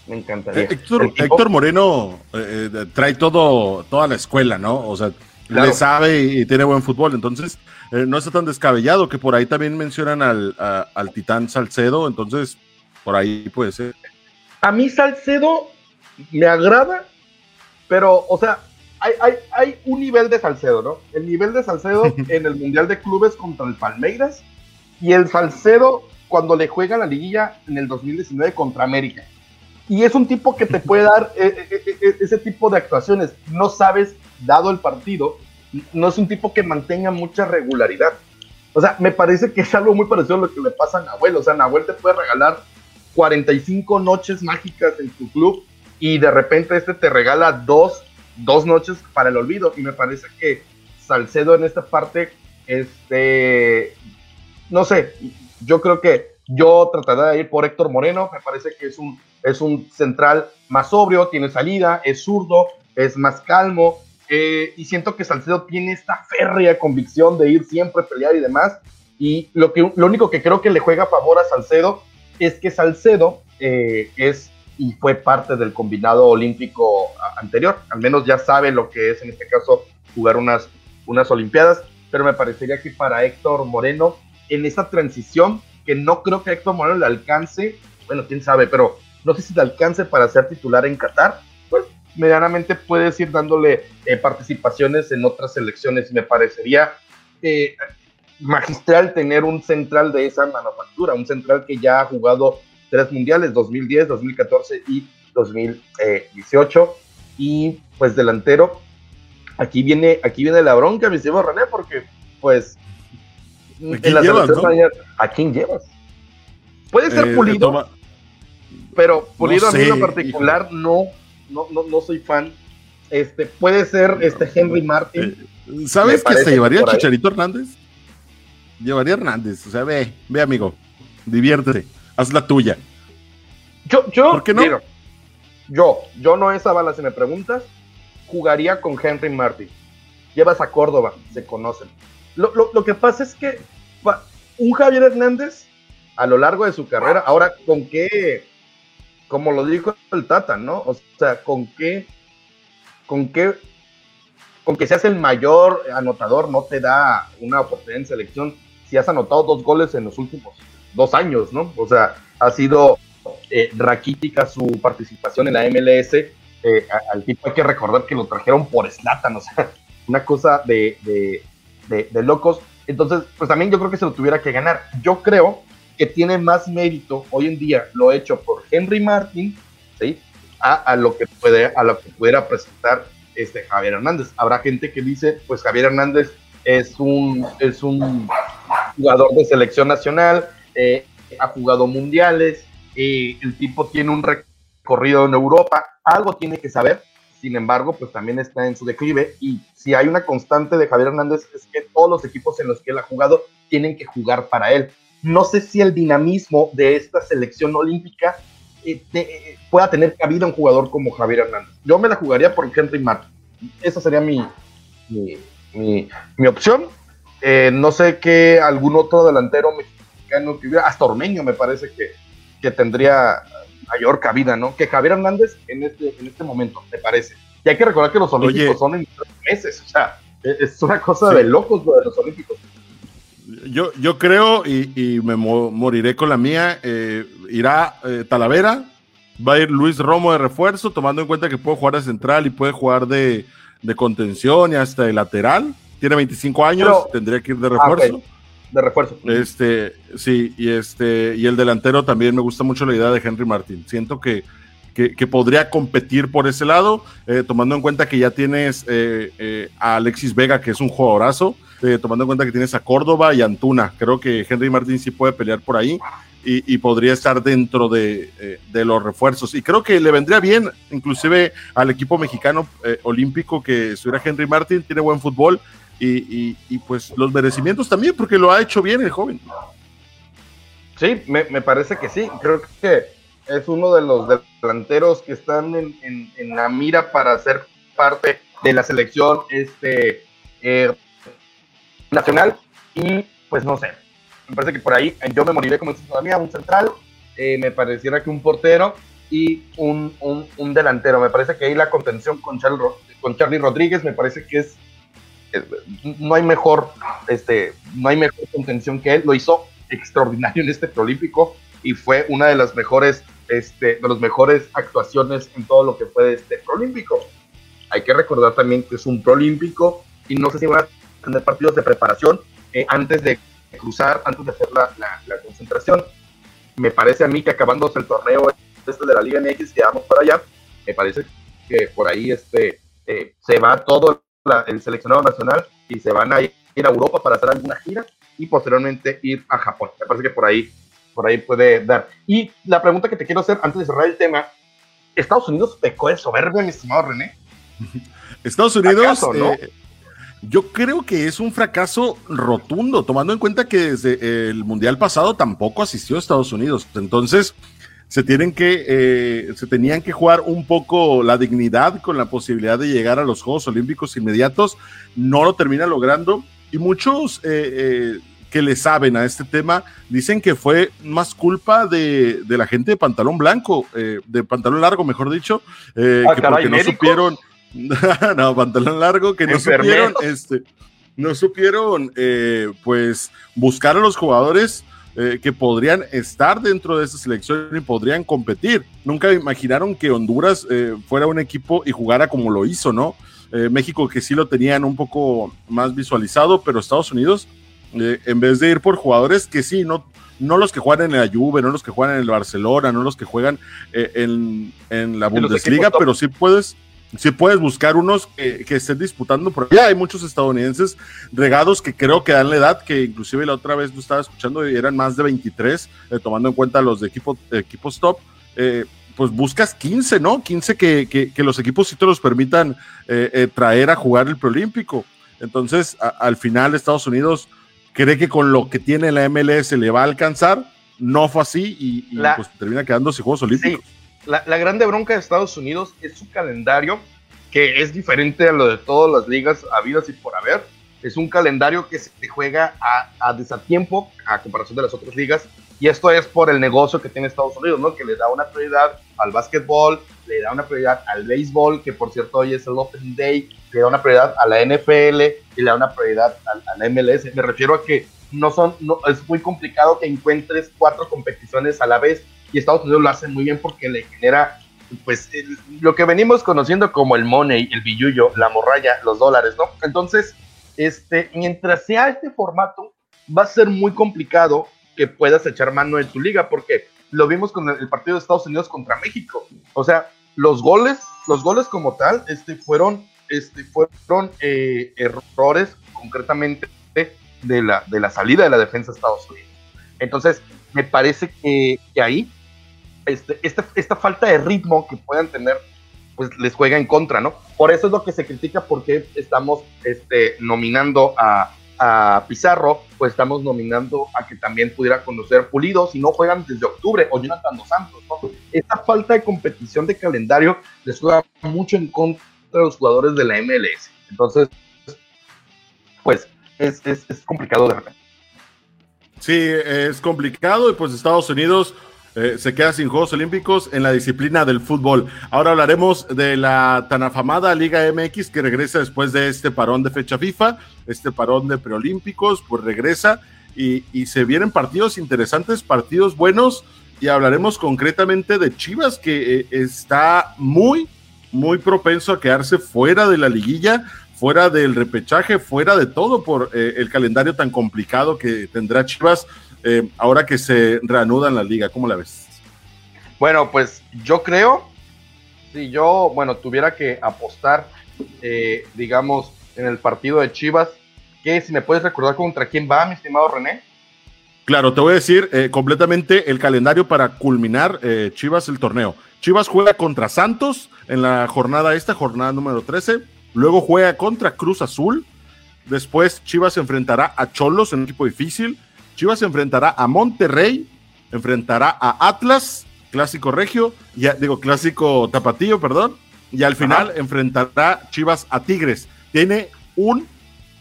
Me encantaría. Eh, Héctor, Moreno trae todo, toda la escuela, ¿no? O sea, le sabe y, tiene buen fútbol. Entonces, eh, no está tan descabellado que por ahí también mencionan al, al Titán Salcedo. Entonces, por ahí puede ser. A mí Salcedo me agrada, pero, o sea, hay, hay, hay, un nivel de Salcedo, ¿no? El nivel de Salcedo en el Mundial de Clubes contra el Palmeiras y el Salcedo cuando le juega la liguilla en el 2019 contra América. Y es un tipo que te puede dar eh, eh, ese tipo de actuaciones. No sabes dado el partido, no es un tipo que mantenga mucha regularidad. O sea, me parece que es algo muy parecido a lo que le pasa a Nahuel. O sea, Nahuel te puede regalar 45 noches mágicas en tu club y de repente este te regala dos, dos noches para el olvido. Y me parece que Salcedo en esta parte, este, no sé, yo creo que yo trataría de ir por Héctor Moreno, me parece que es un, es un central más sobrio, tiene salida, es zurdo, es más calmo, eh, y siento que Salcedo tiene esta férrea convicción de ir siempre a pelear y demás, y lo, que, lo único que creo que le juega a favor a Salcedo es que Salcedo eh, es y fue parte del combinado olímpico anterior, al menos ya sabe lo que es en este caso jugar unas, unas Olimpiadas, pero me parecería que para Héctor Moreno, en esa transición, que no creo que Héctor Moreno le alcance, bueno, quién sabe, pero no sé si le alcance para ser titular en Qatar, medianamente puedes ir dándole eh, participaciones en otras selecciones. Me parecería eh, magistral tener un central de esa manufactura, un central que ya ha jugado tres mundiales, 2010, 2014 y 2018. Y pues delantero, aquí viene, aquí viene la bronca, mi estimado René, porque pues en la llevas, ¿a quién llevas? Puede ser eh, pulido, pero pulido a mí en particular no, no, no, soy fan. Este, puede ser este Henry Martin. Eh, ¿Sabes que se llevaría Chicharito Hernández? Llevaría Hernández, o sea, ve, ve amigo, diviértete, haz la tuya. Yo, yo, ¿Por qué no? yo, yo no esa bala si me preguntas, jugaría con Henry Martin. Llevas a Córdoba, se conocen. Lo, que pasa es que un Javier Hernández, a lo largo de su carrera, ahora con qué, como lo dijo el Tata, ¿no? O sea, con qué, con qué, con que seas el mayor anotador no te da una oportunidad en selección si has anotado dos goles en los últimos dos años, ¿no? O sea, ha sido eh, raquítica su participación en la MLS. Eh, al tipo hay que recordar que lo trajeron por Slatan, o sea, una cosa de, de, locos. Entonces, pues también yo creo que se lo tuviera que ganar. Yo creo que tiene más mérito hoy en día lo hecho por Henry Martin, ¿sí? A, lo que puede, a lo que pudiera presentar este Javier Hernández. Habrá gente que dice, pues Javier Hernández es un, es un jugador de selección nacional, eh, ha jugado mundiales, eh, el tipo tiene un recorrido en Europa, algo tiene que saber, sin embargo, pues también está en su declive y si hay una constante de Javier Hernández es que todos los equipos en los que él ha jugado tienen que jugar para él. No sé si el dinamismo de esta selección olímpica eh, eh, pueda tener cabida un jugador como Javier Hernández. Yo me la jugaría por Henry Martin. Esa sería mi, mi, opción. Eh, no sé qué algún otro delantero mexicano que hubiera, hasta Ormeño me parece que, que tendría mayor cabida, ¿no? Que Javier Hernández en este, en este momento, me parece. Y hay que recordar que los Olímpicos son en tres meses, o sea, e, es una cosa de locos lo de los Olímpicos. Yo, yo creo, y, me moriré con la mía, eh, irá eh, Talavera, va a ir Luis Romo de refuerzo, tomando en cuenta que puede jugar de central y puede jugar de, contención y hasta de lateral. Tiene 25 años, tendría que ir de ah, refuerzo de refuerzo. Este, sí, y este, y el delantero también me gusta mucho la idea de Henry Martin. Siento que, que, podría competir por ese lado, eh, tomando en cuenta que ya tienes eh, eh, a Alexis Vega, que es un jugadorazo, tomando en cuenta que tienes a Córdoba y Antuna. Creo que Henry Martin sí puede pelear por ahí. Y, podría estar dentro de, de, los refuerzos. Y creo que le vendría bien, inclusive al equipo mexicano olímpico que estuviera Henry Martin, tiene buen fútbol y, pues los merecimientos también, porque lo ha hecho bien el joven. Sí, me, parece que sí. Creo que es uno de los delanteros que están en, la mira para ser parte de la selección este, eh, nacional. Y pues no sé, me parece que por ahí yo me moriré como todavía, un central, eh, me pareciera que un portero y un, un, delantero. Me parece que ahí la contención con Charlie, con Charlie Rodríguez me parece que es no hay mejor, este, no hay mejor contención que él, lo hizo extraordinario en este preolímpico y fue una de las mejores, este, de las mejores actuaciones en todo lo que fue este preolímpico. Hay que recordar también que es un preolímpico y no sé si van a tener partidos de preparación eh, antes de cruzar, antes de hacer la, la, concentración. Me parece a mí que acabándose el torneo este de la Liga MX, que vamos para allá, me parece que por ahí este, eh, se va todo el seleccionado nacional y se van a ir a Europa para hacer alguna gira y posteriormente ir a Japón. Me parece que por ahí por ahí puede dar. Y la pregunta que te quiero hacer antes de cerrar el tema, ¿Estados Unidos pecó de soberbia, mi estimado René? Estados Unidos, eh, yo creo que es un fracaso rotundo, tomando en cuenta que desde el Mundial pasado tampoco asistió a Estados Unidos. Entonces, se tienen que, eh, se tenían que jugar un poco la dignidad con la posibilidad de llegar a los Juegos Olímpicos inmediatos. No lo termina logrando. Y muchos eh, que le saben a este tema dicen que fue más culpa de, la gente de pantalón blanco, de pantalón largo, mejor dicho, ah, que porque no supieron no, pantalón largo, que no supieron, este, no supieron, eh, pues, buscar a los jugadores eh, que podrían estar dentro de esa selección y podrían competir. Nunca imaginaron que Honduras eh, fuera un equipo y jugara como lo hizo, ¿no? México que sí lo tenían un poco más visualizado, pero Estados Unidos, en vez de ir por jugadores que sí, no, no los que juegan en la Juve, no los que juegan en el Barcelona, no los que juegan en, en, la Bundesliga, pero sí puedes si puedes buscar unos que, estén disputando por allá. Hay muchos estadounidenses regados que creo que dan la edad, que inclusive la otra vez lo estaba escuchando y eran más de 23, eh, tomando en cuenta los de equipo, equipos top. Eh, pues buscas 15, ¿no? 15 que, los equipos sí te los permitan eh, traer a jugar el preolímpico. Entonces, al final Estados Unidos cree que con lo que tiene la MLS le va a alcanzar. No fue así y, pues termina quedándose Juegos Olímpicos la, grande bronca de Estados Unidos es su calendario, que es diferente a lo de todas las ligas habidas y por haber. Es un calendario que se juega a, a desatiempo a comparación de las otras ligas. Y esto es por el negocio que tiene Estados Unidos, ¿no? Que le da una prioridad al básquetbol, le da una prioridad al béisbol, que por cierto hoy es el Open Day, le da una prioridad a la NFL y le da una prioridad a, la MLS. Me refiero a que no son, es muy complicado que encuentres cuatro competiciones a la vez y Estados Unidos lo hace muy bien porque le genera pues lo que venimos conociendo como el money, el billuyo, la morralla, los dólares, ¿no? Entonces, este, mientras sea este formato, va a ser muy complicado que puedas echar mano en tu liga, porque lo vimos con el partido de Estados Unidos contra México. O sea, los goles, los goles como tal, este, fueron, este, fueron eh, errores concretamente de la, de la salida de la defensa de Estados Unidos. Entonces, me parece que, que ahí este, esta, esta, falta de ritmo que puedan tener, pues les juega en contra, ¿no? Por eso es lo que se critica porque estamos este, nominando a, a Pizarro, pues estamos nominando a que también pudiera conocer Pulido, si no juegan desde octubre, o Jonathan Dos Santos, ¿no? Esta falta de competición de calendario les juega mucho en contra de los jugadores de la MLS. Entonces, pues es, es, es complicado de repente. Sí, es complicado y pues Estados Unidos eh, se queda sin Juegos Olímpicos en la disciplina del fútbol. Ahora hablaremos de la tan afamada Liga MX que regresa después de este parón de fecha FIFA, este parón de preolímpicos, pues regresa y, se vienen partidos interesantes, partidos buenos y hablaremos concretamente de Chivas que eh, está muy, muy propenso a quedarse fuera de la liguilla fuera del repechaje, fuera de todo por eh, el calendario tan complicado que tendrá Chivas eh, ahora que se reanuda en la liga. ¿Cómo la ves? Bueno, pues yo creo, si yo, bueno, tuviera que apostar, eh, digamos, en el partido de Chivas, que si me puedes recordar contra quién va, mi estimado René. Claro, te voy a decir eh, completamente el calendario para culminar Chivas el torneo. Chivas juega contra Santos en la jornada esta, jornada número 13. Luego juega contra Cruz Azul. Después Chivas se enfrentará a Cholos en un equipo difícil. Chivas enfrentará a Monterrey, enfrentará a Atlas, clásico regio, ya digo clásico tapatillo, perdón, y al final enfrentará Chivas a Tigres. Tiene un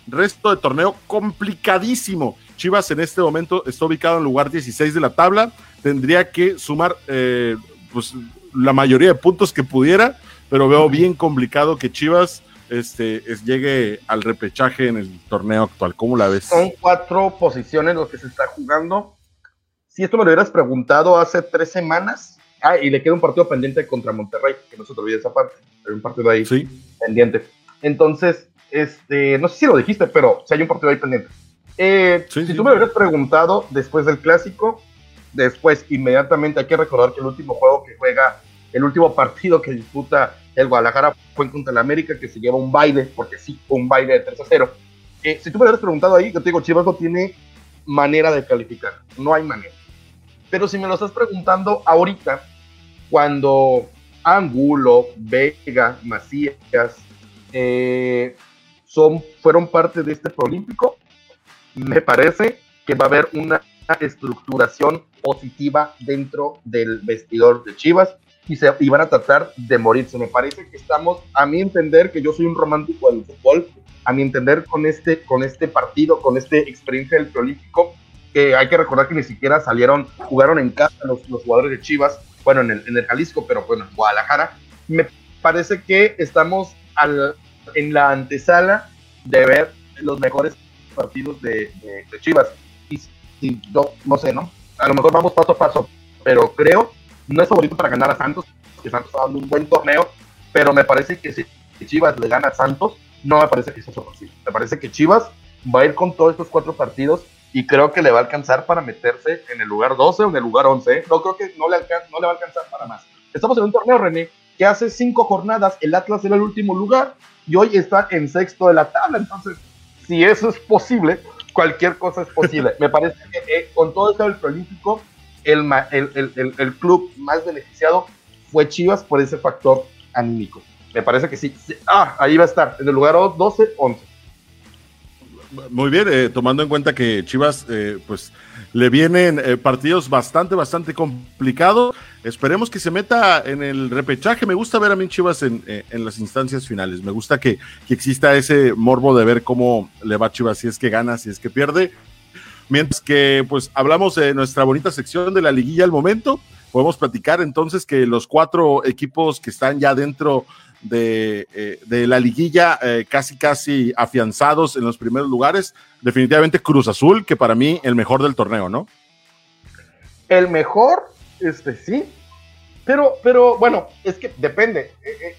resto de torneo complicadísimo. Chivas en este momento está ubicado en lugar 16 de la tabla, tendría que sumar eh, pues, la mayoría de puntos que pudiera, pero veo bien complicado que Chivas este, es, llegue al repechaje en el torneo actual. ¿Cómo la ves? Son cuatro posiciones los que se está jugando. Si esto me lo hubieras preguntado hace tres semanas, ah, y le queda un partido pendiente contra Monterrey, que no se te olvide esa parte, hay un partido ahí pendiente. Entonces, este, no sé si lo dijiste, pero si hay un partido ahí pendiente. Eh, si tú me hubieras preguntado después del clásico, después inmediatamente hay que recordar que el último juego que juega, el último partido que disputa el Guadalajara fue contra el América, que se lleva un baile, porque sí, un baile de 3 a 0. Eh, si tú me hubieras preguntado ahí, yo te digo, Chivas no tiene manera de calificar. No hay manera. Pero si me lo estás preguntando ahorita, cuando Angulo, Vega, Macías eh, son, fueron parte de este Olímpico, me parece que va a haber una estructuración positiva dentro del vestidor de Chivas y, se, y van a tratar de morirse. Me parece que estamos, a mi entender, que yo soy un romántico del fútbol, a mi entender, con este, con este partido, con esta experiencia del preolímpico, que hay que recordar que ni siquiera salieron, jugaron en casa los, los jugadores de Chivas, bueno, en el, en el Jalisco, pero bueno, en Guadalajara. Me parece que estamos al, en la antesala de ver los mejores partidos de, de, Chivas. Y, y no, no sé, ¿no? A lo mejor vamos paso a paso, pero creo no es favorito para ganar a Santos, que Santos está dando un buen torneo, pero me parece que si Chivas le gana a Santos, no me parece que sea posible. Me parece que Chivas va a ir con todos estos cuatro partidos y creo que le va a alcanzar para meterse en el lugar 12 o en el lugar 11. No creo que no le, no le va a alcanzar para más. Estamos en un torneo, René, que hace cinco jornadas el Atlas era el último lugar y hoy está en sexto de la tabla. Entonces, si eso es posible, cualquier cosa es posible. me parece que eh, con todo esto del Prolímpico el, el, el, club más beneficiado fue Chivas por ese factor anímico. Me parece que sí. Ah, ahí va a estar, en el lugar 12, 11. Muy bien, eh, tomando en cuenta que Chivas, eh, pues le vienen eh, partidos bastante, bastante complicados. Esperemos que se meta en el repechaje. Me gusta ver a mí Chivas en, en las instancias finales. Me gusta que, que, exista ese morbo de ver cómo le va Chivas, si es que gana, si es que pierde. Mientras que pues hablamos de nuestra bonita sección de la liguilla al momento, podemos platicar entonces que los cuatro equipos que están ya dentro de, eh, de la liguilla eh, casi casi afianzados en los primeros lugares, definitivamente Cruz Azul, que para mí el mejor del torneo, ¿no? El mejor, este sí, pero, pero bueno, es que depende. Eh,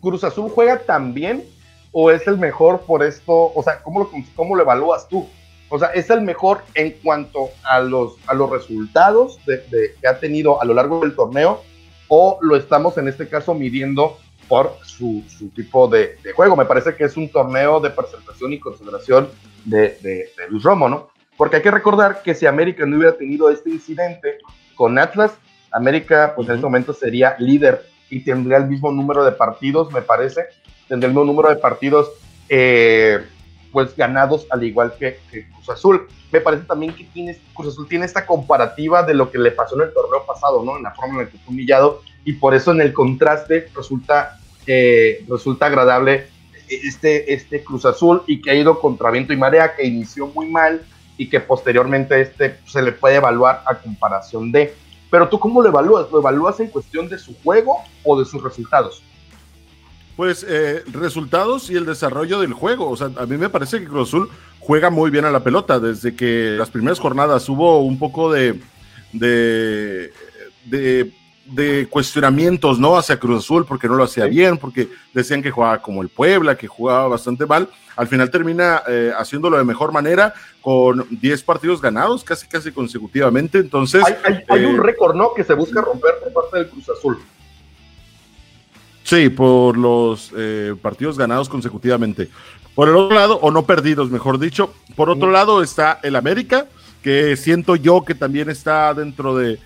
Cruz Azul juega tan bien o es el mejor por esto, o sea, ¿cómo cómo lo evalúas tú? O sea, es el mejor en cuanto a los, a los resultados de, que ha tenido a lo largo del torneo o lo estamos en este caso midiendo por su, su tipo de, de, juego. Me parece que es un torneo de presentación y consideración de, de, Luis Romo, ¿no? Porque hay que recordar que si América no hubiera tenido este incidente con Atlas, América pues en este momento sería líder y tendría el mismo número de partidos, me parece, tendría el mismo número de partidos eh, pues ganados al igual que, Cruz Azul. Me parece también que tiene, Cruz Azul tiene esta comparativa de lo que le pasó en el torneo pasado, ¿no? En la forma en la que fue humillado y por eso en el contraste resulta, eh, resulta agradable este, este Cruz Azul y que ha ido contra viento y marea, que inició muy mal y que posteriormente este se le puede evaluar a comparación de. Pero tú cómo lo evalúas? ¿Lo evalúas en cuestión de su juego o de sus resultados? Pues eh, resultados y el desarrollo del juego. O sea, a mí me parece que Cruz Azul juega muy bien a la pelota. Desde que las primeras jornadas hubo un poco de, de, de, cuestionamientos ¿no? hacia Cruz Azul porque no lo hacía bien, porque decían que jugaba como el Puebla, que jugaba bastante mal. Al final termina eh, haciéndolo de mejor manera con 10 partidos ganados casi casi consecutivamente. Entonces, hay, hay un eh, récord, ¿no? Que se busca romper por parte del Cruz Azul. Sí, por los eh, partidos ganados consecutivamente. Por el otro lado, o no perdidos, mejor dicho. Por otro lado está el América, que siento yo que también está dentro de,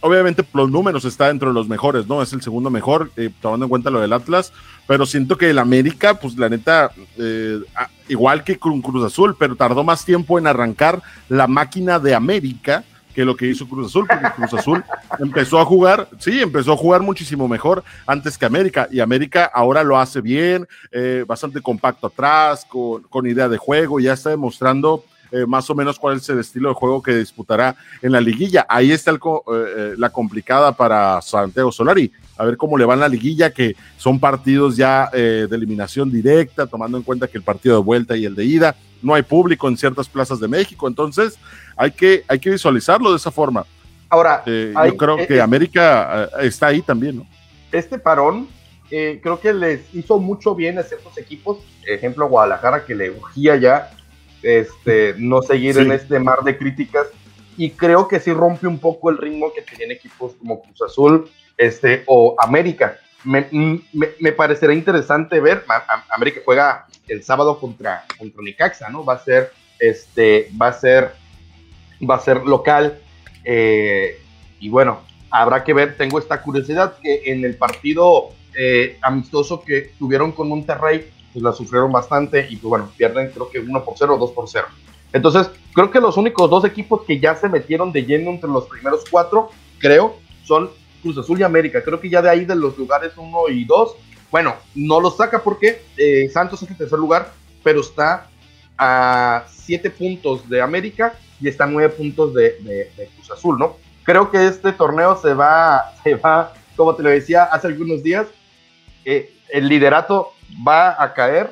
obviamente los números está dentro de los mejores, ¿no? Es el segundo mejor, eh, tomando en cuenta lo del Atlas, pero siento que el América, pues la neta, eh, igual que Cruz Azul, pero tardó más tiempo en arrancar la máquina de América que lo que hizo Cruz Azul, porque Cruz Azul empezó a jugar, sí, empezó a jugar muchísimo mejor antes que América, y América ahora lo hace bien, eh, bastante compacto atrás, con, con, idea de juego, ya está demostrando eh, más o menos cuál es el estilo de juego que disputará en la liguilla. Ahí está eh, la complicada para Santiago Solari, a ver cómo le va en la liguilla, que son partidos ya de eliminación directa, tomando en cuenta que el partido de vuelta y el de ida, no hay público en ciertas plazas de México, entonces hay que, hay que visualizarlo de esa forma. Ahora, eh, yo creo eh, que eh, América está ahí también, ¿no? Este parón creo que les hizo mucho bien a ciertos equipos, ejemplo Guadalajara que le urgía ya este, no seguir en este mar de críticas y creo que sí rompe un poco el ritmo que tienen equipos como Cruz Azul este, o América. Me, me, parecerá interesante ver, América juega el sábado contra, contra ¿no? Va a ser, este, va a ser va a ser local Eh, y bueno, habrá que ver, tengo esta curiosidad que en el partido eh, amistoso que tuvieron con Monterrey, pues la sufrieron bastante y pues bueno, pierden creo que 1 por 0 o 2 por 0. Entonces, creo que los únicos dos equipos que ya se metieron de lleno entre los primeros cuatro, creo, son Cruz Azul y América. Creo que ya de ahí de los lugares 1 y 2, bueno, no los saca porque eh, Santos es el tercer lugar, pero está a 7 puntos de América y está a 9 puntos de, de, Cruz Azul, ¿no? Creo que este torneo se va, se va, como te lo decía hace algunos días, eh, el liderato va a caer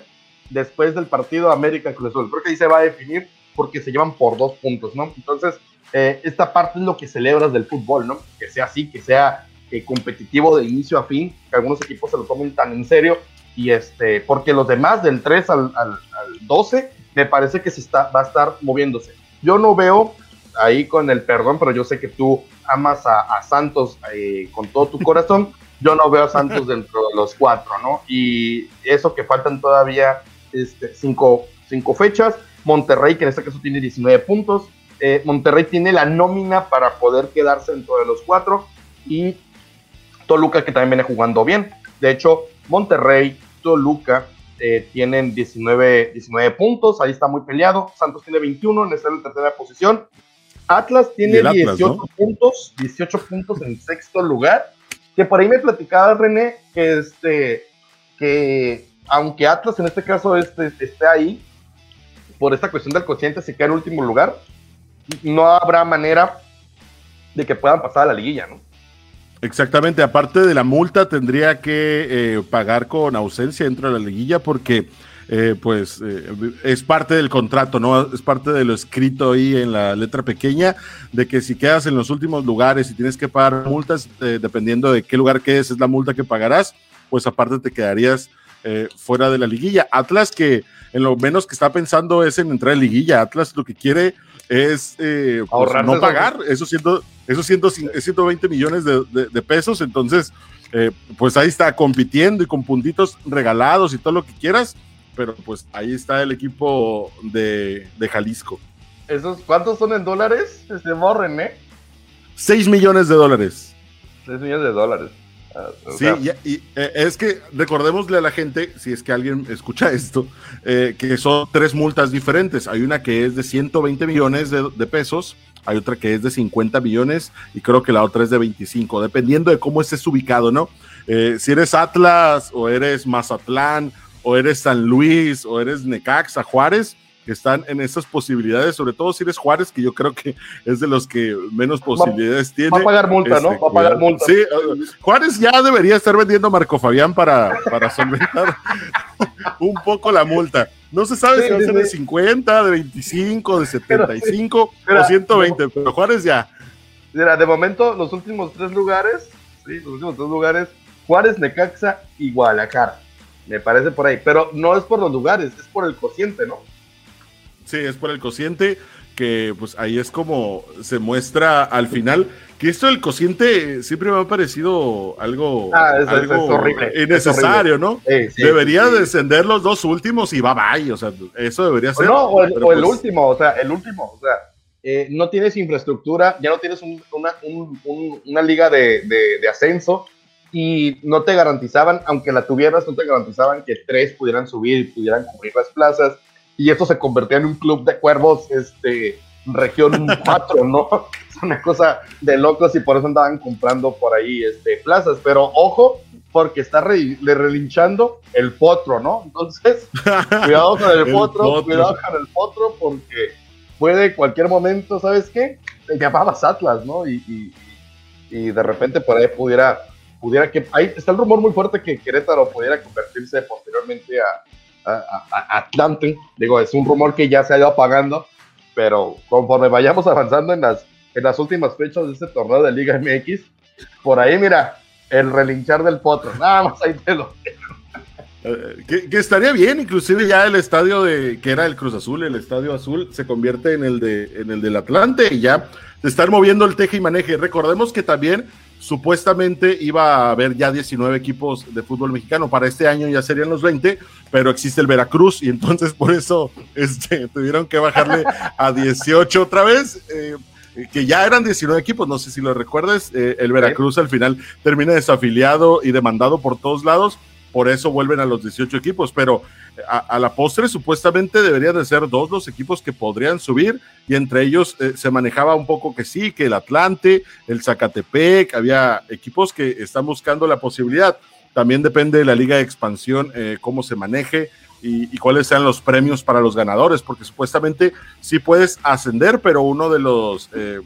después del partido América Cruz Azul. Creo que ahí se va a definir porque se llevan por dos puntos, ¿no? Entonces, eh, esta parte es lo que celebras del fútbol, ¿no? Que sea así, que sea eh, competitivo de inicio a fin, que algunos equipos se lo tomen tan en serio, y este, porque los demás del 3 al, al, 12, me parece que se está, va a estar moviéndose. Yo no veo ahí con el perdón, pero yo sé que tú amas a, Santos eh, con todo tu corazón. Yo no veo a Santos dentro de los cuatro, ¿no? Y eso que faltan todavía este, cinco, cinco fechas Monterrey, que en este caso tiene 19 puntos. Eh, Monterrey tiene la nómina para poder quedarse dentro de los cuatro. Y Toluca, que también viene jugando bien. De hecho, Monterrey, Toluca eh, tienen 19, 19 puntos. Ahí está muy peleado. Santos tiene 21, en esta tercera posición. Atlas tiene 18 puntos, 18 puntos en sexto lugar. Que por ahí me platicaba René que este que aunque Atlas en este caso este, esté ahí, por esta cuestión del cociente se queda en último lugar, no habrá manera de que puedan pasar a la liguilla, ¿no? Exactamente, aparte de la multa tendría que eh, pagar con ausencia dentro de la liguilla porque eh, pues eh, es parte del contrato, ¿no? Es parte de lo escrito ahí en la letra pequeña de que si quedas en los últimos lugares y tienes que pagar multas, dependiendo de qué lugar quedes, es la multa que pagarás, pues aparte te quedarías fuera de la liguilla. Atlas que en lo menos que está pensando es en entrar en liguilla. Atlas lo que quiere es eh, pues, no pagar esos, ciento, esos 120 millones de, pesos. Entonces, eh, pues ahí está compitiendo y con puntitos regalados y todo lo que quieras. Pero pues ahí está el equipo de, Jalisco. ¿Esos cuántos son en dólares? Se morren, ¿eh? 6 millones de dólares. 6 millones de dólares. Sí, y, eh, es que recordémosle a la gente, si es que alguien escucha esto, eh, que son tres multas diferentes. Hay una que es de 120 millones de, pesos, hay otra que es de 50 millones y creo que la otra es de 25, dependiendo de cómo estés ubicado, ¿no? Eh, si eres Atlas o eres Mazatlán o eres San Luis o eres Necaxa, Juárez, están en esas posibilidades, sobre todo si eres Juárez, que yo creo que es de los que menos posibilidades tiene. Va a pagar multa, ¿no? Va a pagar multa. Sí, uh, Juárez ya debería estar vendiendo a Marco Fabián para, para solventar un poco la multa. No se sabe si va a ser de 50, de 25, de 75 o 120, pero Juárez ya. Mira, de momento, los últimos tres lugares, sí, los últimos tres lugares, Juárez, Necaxa y Guadalajara. Me parece por ahí, pero no es por los lugares, es por el cociente, ¿no? Sí, es por el cociente que pues ahí es como se muestra al final que esto del cociente siempre me ha parecido algo, ah, horrible, innecesario, ¿no? debería descender los dos últimos y va bye, o sea, eso debería ser. No, o el, pues último, o sea, el último, o sea, eh, no tienes infraestructura, ya no tienes una, liga de, de, ascenso y no te garantizaban, aunque la tuvieras, no te garantizaban que tres pudieran subir, pudieran cubrir las plazas y esto se convertía en un club de cuervos, este, región 4, ¿no? Es una cosa de locos y por eso andaban comprando por ahí este, plazas. Pero ojo, porque está le relinchando el potro, ¿no? Entonces, cuidado con el, potro, cuidado con el potro, porque puede cualquier momento, ¿sabes qué? Te llamabas Atlas, ¿no? Y, y, de repente por ahí pudiera, pudiera que. Ahí está el rumor muy fuerte que Querétaro pudiera convertirse posteriormente a, Atlante. Digo, es un rumor que ya se ha ido apagando, pero conforme vayamos avanzando en las, en las últimas fechas de este torneo de Liga MX, por ahí, mira, el relinchar del potro. Nada más ahí te lo eh, que, que, estaría bien, inclusive ya el estadio de que era el Cruz Azul, el estadio azul, se convierte en el de en el del Atlante y ya se están moviendo el teje y maneje. Recordemos que también Supuestamente iba a haber ya 19 equipos de fútbol mexicano, para este año ya serían los 20, pero existe el Veracruz y entonces por eso este, tuvieron que bajarle a 18 otra vez. Eh, que ya eran 19 equipos, no sé si lo recuerdes, eh, el Veracruz al final termina desafiliado y demandado por todos lados, por eso vuelven a los 18 equipos, pero a, la postre supuestamente deberían de ser dos los equipos que podrían subir y entre ellos eh, se manejaba un poco que sí, que el Atlante, el Zacatepec, había equipos que están buscando la posibilidad. También depende de la liga de expansión, eh, cómo se maneje y, cuáles sean los premios para los ganadores, porque supuestamente sí puedes ascender, pero uno de los eh,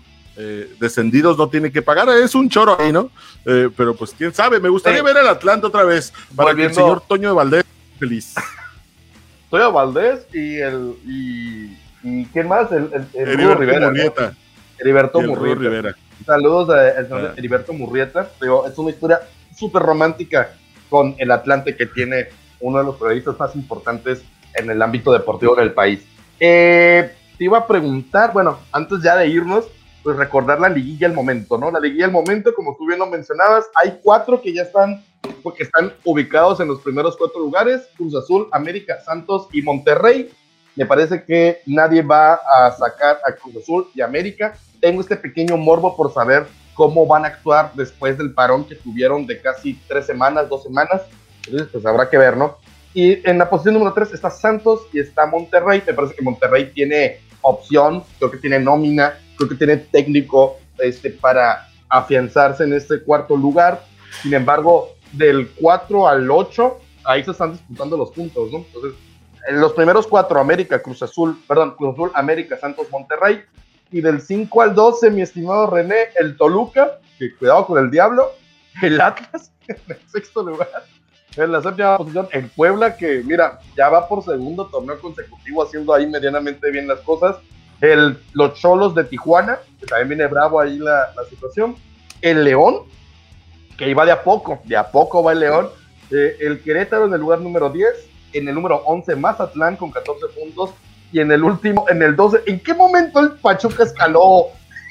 descendidos no tiene que pagar. Es un choro ahí, ¿no? pero pues quién sabe, me gustaría ver el Atlante otra vez para que el señor Toño de Valdés feliz. Toño Valdés y el. Y, y ¿Quién más? El, el, Heriberto Rivera. Murrieta. Heriberto Murrieta. Rivera. Saludos a, ah. Heriberto Murrieta. Digo, es una historia súper romántica con el Atlante que tiene uno de los periodistas más importantes en el ámbito deportivo del país. Eh, te iba a preguntar, bueno, antes ya de irnos, pues recordar la liguilla al momento, ¿no? La liguilla al momento, como tú bien lo mencionabas, hay cuatro que ya están porque están ubicados en los primeros cuatro lugares, Cruz Azul, América, Santos y Monterrey. Me parece que nadie va a sacar a Cruz Azul y América. Tengo este pequeño morbo por saber cómo van a actuar después del parón que tuvieron de casi tres semanas, dos semanas. Entonces, pues habrá que ver, ¿no? Y en la posición número tres está Santos y está Monterrey. Me parece que Monterrey tiene opción, creo que tiene nómina, creo que tiene técnico este, para afianzarse en este cuarto lugar. Sin embargo, del 4 al 8, ahí se están disputando los puntos, ¿no? Entonces, en los primeros cuatro, América, Cruz Azul, perdón, Cruz Azul, América, Santos, Monterrey. Y del 5 al 12, mi estimado René, el Toluca, que cuidado con el diablo, el Atlas, en el sexto lugar. En la séptima posición, el Puebla, que mira, ya va por segundo torneo consecutivo haciendo ahí medianamente bien las cosas. El, los Cholos de Tijuana, que también viene bravo ahí la, situación. El León, que iba de a poco, de a poco va el León. Eh, el Querétaro en el lugar número 10, en el número 11 Mazatlán con 14 puntos y en el último, en el 12, ¿en qué momento el Pachuca escaló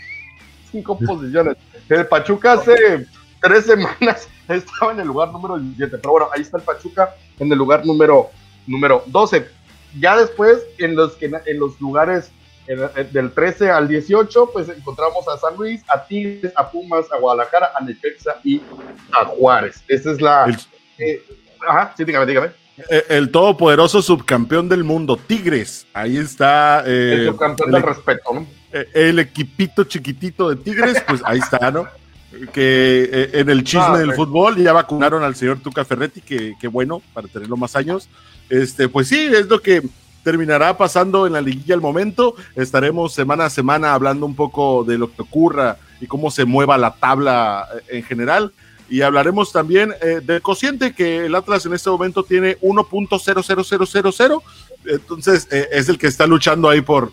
cinco posiciones? El Pachuca hace tres semanas estaba en el lugar número 17, pero bueno, ahí está el Pachuca en el lugar número, número 12. Ya después, en los, que, en los lugares del 13 al 18, pues encontramos a San Luis, a Tigres, a Pumas, a Guadalajara, a Necaxa y a Juárez. Esa es la. Eh, ajá, sí, dígame, dígame. Eh, el, todopoderoso subcampeón del mundo, Tigres. Ahí está. Eh, el subcampeón del respeto, ¿no? El equipito chiquitito de Tigres, pues ahí está, ¿no? que en el chisme ah, del fútbol ya vacunaron al señor Tuca Ferretti, que, que, bueno, para tenerlo más años. Este, pues sí, es lo que terminará pasando en la liguilla al momento. Estaremos semana a semana hablando un poco de lo que ocurra y cómo se mueva la tabla eh, en general. Y hablaremos también eh, del cociente que el Atlas en este momento tiene 1.00000. Entonces eh, es el que está luchando ahí por,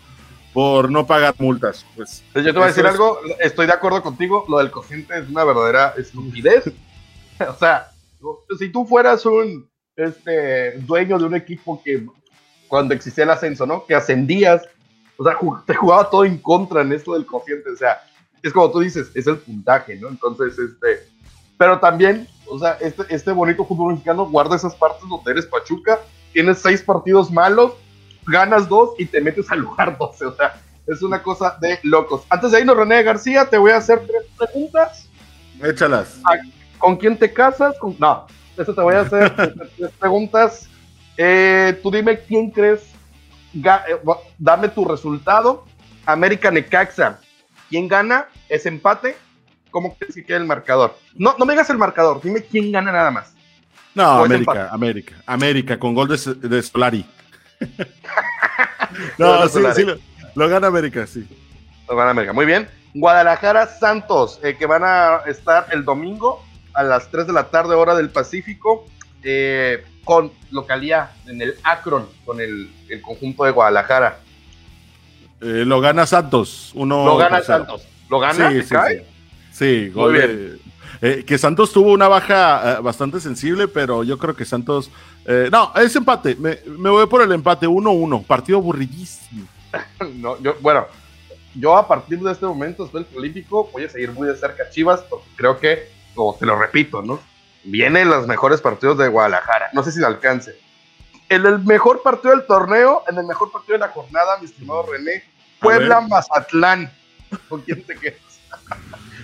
por no pagar multas. Pues, pues yo te voy a decir algo, estoy de acuerdo contigo, lo del cociente es una verdadera estupidez. o sea, si tú fueras un este, dueño de un equipo que cuando existía el ascenso, ¿no? Que ascendías, o sea, te jugaba todo en contra en esto del cociente, o sea, es como tú dices, es el puntaje, ¿no? Entonces, este, pero también, o sea, este, este bonito fútbol mexicano guarda esas partes donde eres Pachuca, tienes seis partidos malos, ganas dos y te metes al lugar 12, o sea, es una cosa de locos. Antes de irnos, René García, te voy a hacer tres preguntas. Échalas. ¿Con quién te casas? No, eso te voy a hacer tres preguntas eh, tú dime quién crees, eh, dame tu resultado. América Necaxa, ¿quién gana? ¿Es empate? ¿Cómo crees que queda el marcador? No, no me digas el marcador, dime quién gana nada más. No, América, América, América, con gol de, de Solari. no, sí, sí, lo, gana América, sí. Lo gana América, muy bien. Guadalajara Santos, eh, que van a estar el domingo a las 3 de la tarde, hora del Pacífico. Eh, con localía en el Akron, con el, conjunto de Guadalajara. Eh, lo gana Santos. Uno lo gana Santos. ¿Lo gana? Sí, sí, sí. gol eh, que Santos tuvo una baja eh, bastante sensible, pero yo creo que Santos. no, es empate. Me, voy por el empate 1-1. Partido aburridísimo. no, yo, bueno, yo a partir de este momento, después del Olímpico, voy a seguir muy de cerca a Chivas, porque creo que, como te lo repito, ¿no? Vienen los mejores partidos de Guadalajara. No sé si le alcance. En el mejor partido del torneo, en el mejor partido de la jornada, mi estimado René, Puebla Mazatlán. ¿Con quién te quedas?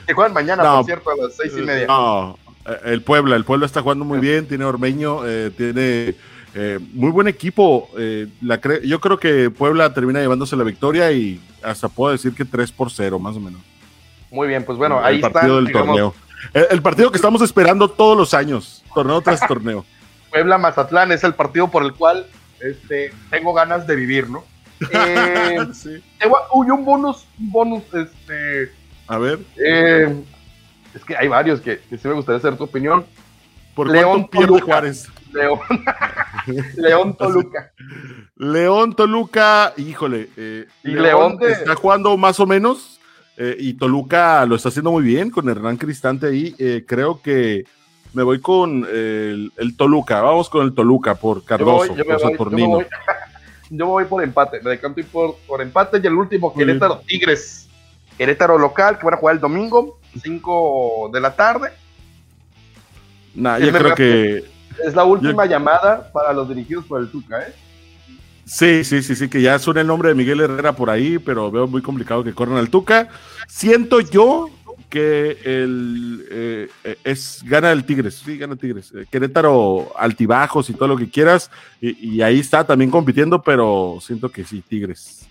que juegan mañana, No, por cierto, a las seis y media. No, eh, el Puebla, el Puebla está jugando muy bien, tiene Ormeño, eh, tiene eh, muy buen equipo. eh, la cre- yo creo que Puebla termina llevándose la victoria y hasta puedo decir que 3 por 0, más o menos. Muy bien, pues bueno, ahí el partido están, del digamos, torneo. El, el partido que estamos esperando todos los años, torneo tras torneo. Puebla Mazatlán es el partido por el cual este, tengo ganas de vivir, ¿no? Eh, Sí. uy, un bonus, un bonus, este, A ver, eh, es que hay varios que, que sí me gustaría saber tu opinión. ¿por León Toluca. Juárez? León, León Toluca. León, Toluca, híjole. eh, Y León de- está jugando más o menos eh, y Toluca lo está haciendo muy bien con Hernán Cristante ahí. eh, creo que me voy con el, el Toluca. Vamos con el Toluca por Yo Cardoso, voy, yo por voy, yo me Saturnino. voy. Yo voy por empate, me decanto por, por empate. Y el último. Querétaro Tigres. Querétaro local, que van a jugar el domingo, 5 de la tarde. Nah, yo creo que Es la última llamada para los dirigidos por el Tuca, ¿eh? Sí, sí, sí, sí, que ya suena el nombre de Miguel Herrera por ahí, pero veo muy complicado que corran al Tuca. Siento yo que el eh, eh, es gana el Tigres, sí, gana Tigres. Eh, Querétaro altibajos y todo lo que quieras, y, y ahí está también compitiendo, pero siento que sí, Tigres.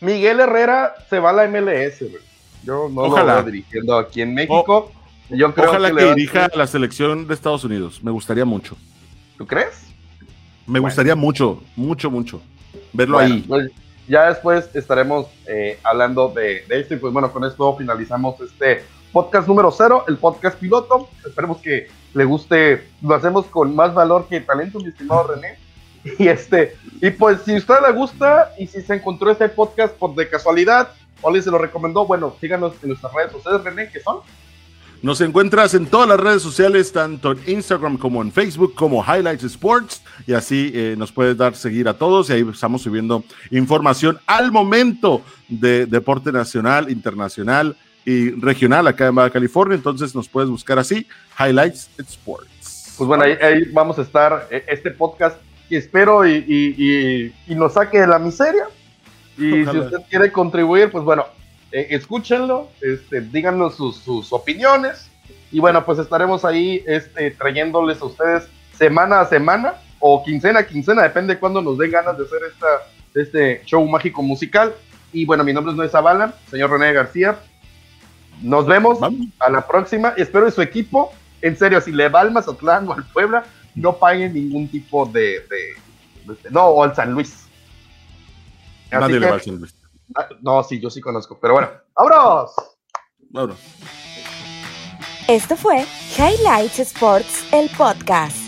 Miguel Herrera se va a la MLS, güey. Yo no Ojalá. lo veo dirigiendo aquí en México. Yo creo Ojalá que, dirija a la selección de Estados Unidos, me gustaría mucho. ¿Tú crees? Me gustaría mucho, mucho, mucho verlo Bueno, ahí. pues, ya después estaremos eh, hablando de, de esto y pues bueno, con esto finalizamos este podcast número cero, el podcast piloto. Esperemos que le guste, lo hacemos con más valor que talento, mi estimado René. Y este, y pues si a usted le gusta y si se encontró este podcast por de casualidad o alguien se lo recomendó, bueno, síganos en nuestras redes sociales, René, que son Nos encuentras en todas las redes sociales, tanto en Instagram como en Facebook, como Highlights Sports, y así eh, nos puedes dar seguir a todos, y ahí estamos subiendo información al momento de deporte nacional, internacional y regional acá en Baja California, entonces nos puedes buscar así, Highlights Sports. Pues bueno, ahí, ahí vamos a estar, eh, este podcast, y espero y, y- y- y nos saque de la miseria. Y Ojalá. si usted quiere contribuir, pues bueno, eh, escúchenlo, este, díganos sus, sus opiniones. Y bueno, pues estaremos ahí este, trayéndoles a ustedes semana a semana o quincena a quincena, depende de cuándo nos den ganas de hacer esta, este show mágico musical. Y bueno, mi nombre es Noé Zavala, señor René García. Nos vemos Vamos. a la próxima. Espero que su equipo, en serio, si le va al Mazatlán o al Puebla, no paguen ningún tipo de. de- de- no, o al San Luis. Así Nadie le va a San Luis. Ah, no, sí, yo sí conozco. Pero bueno, ¡vámonos! Vámonos. Esto fue Highlights Sports, el podcast.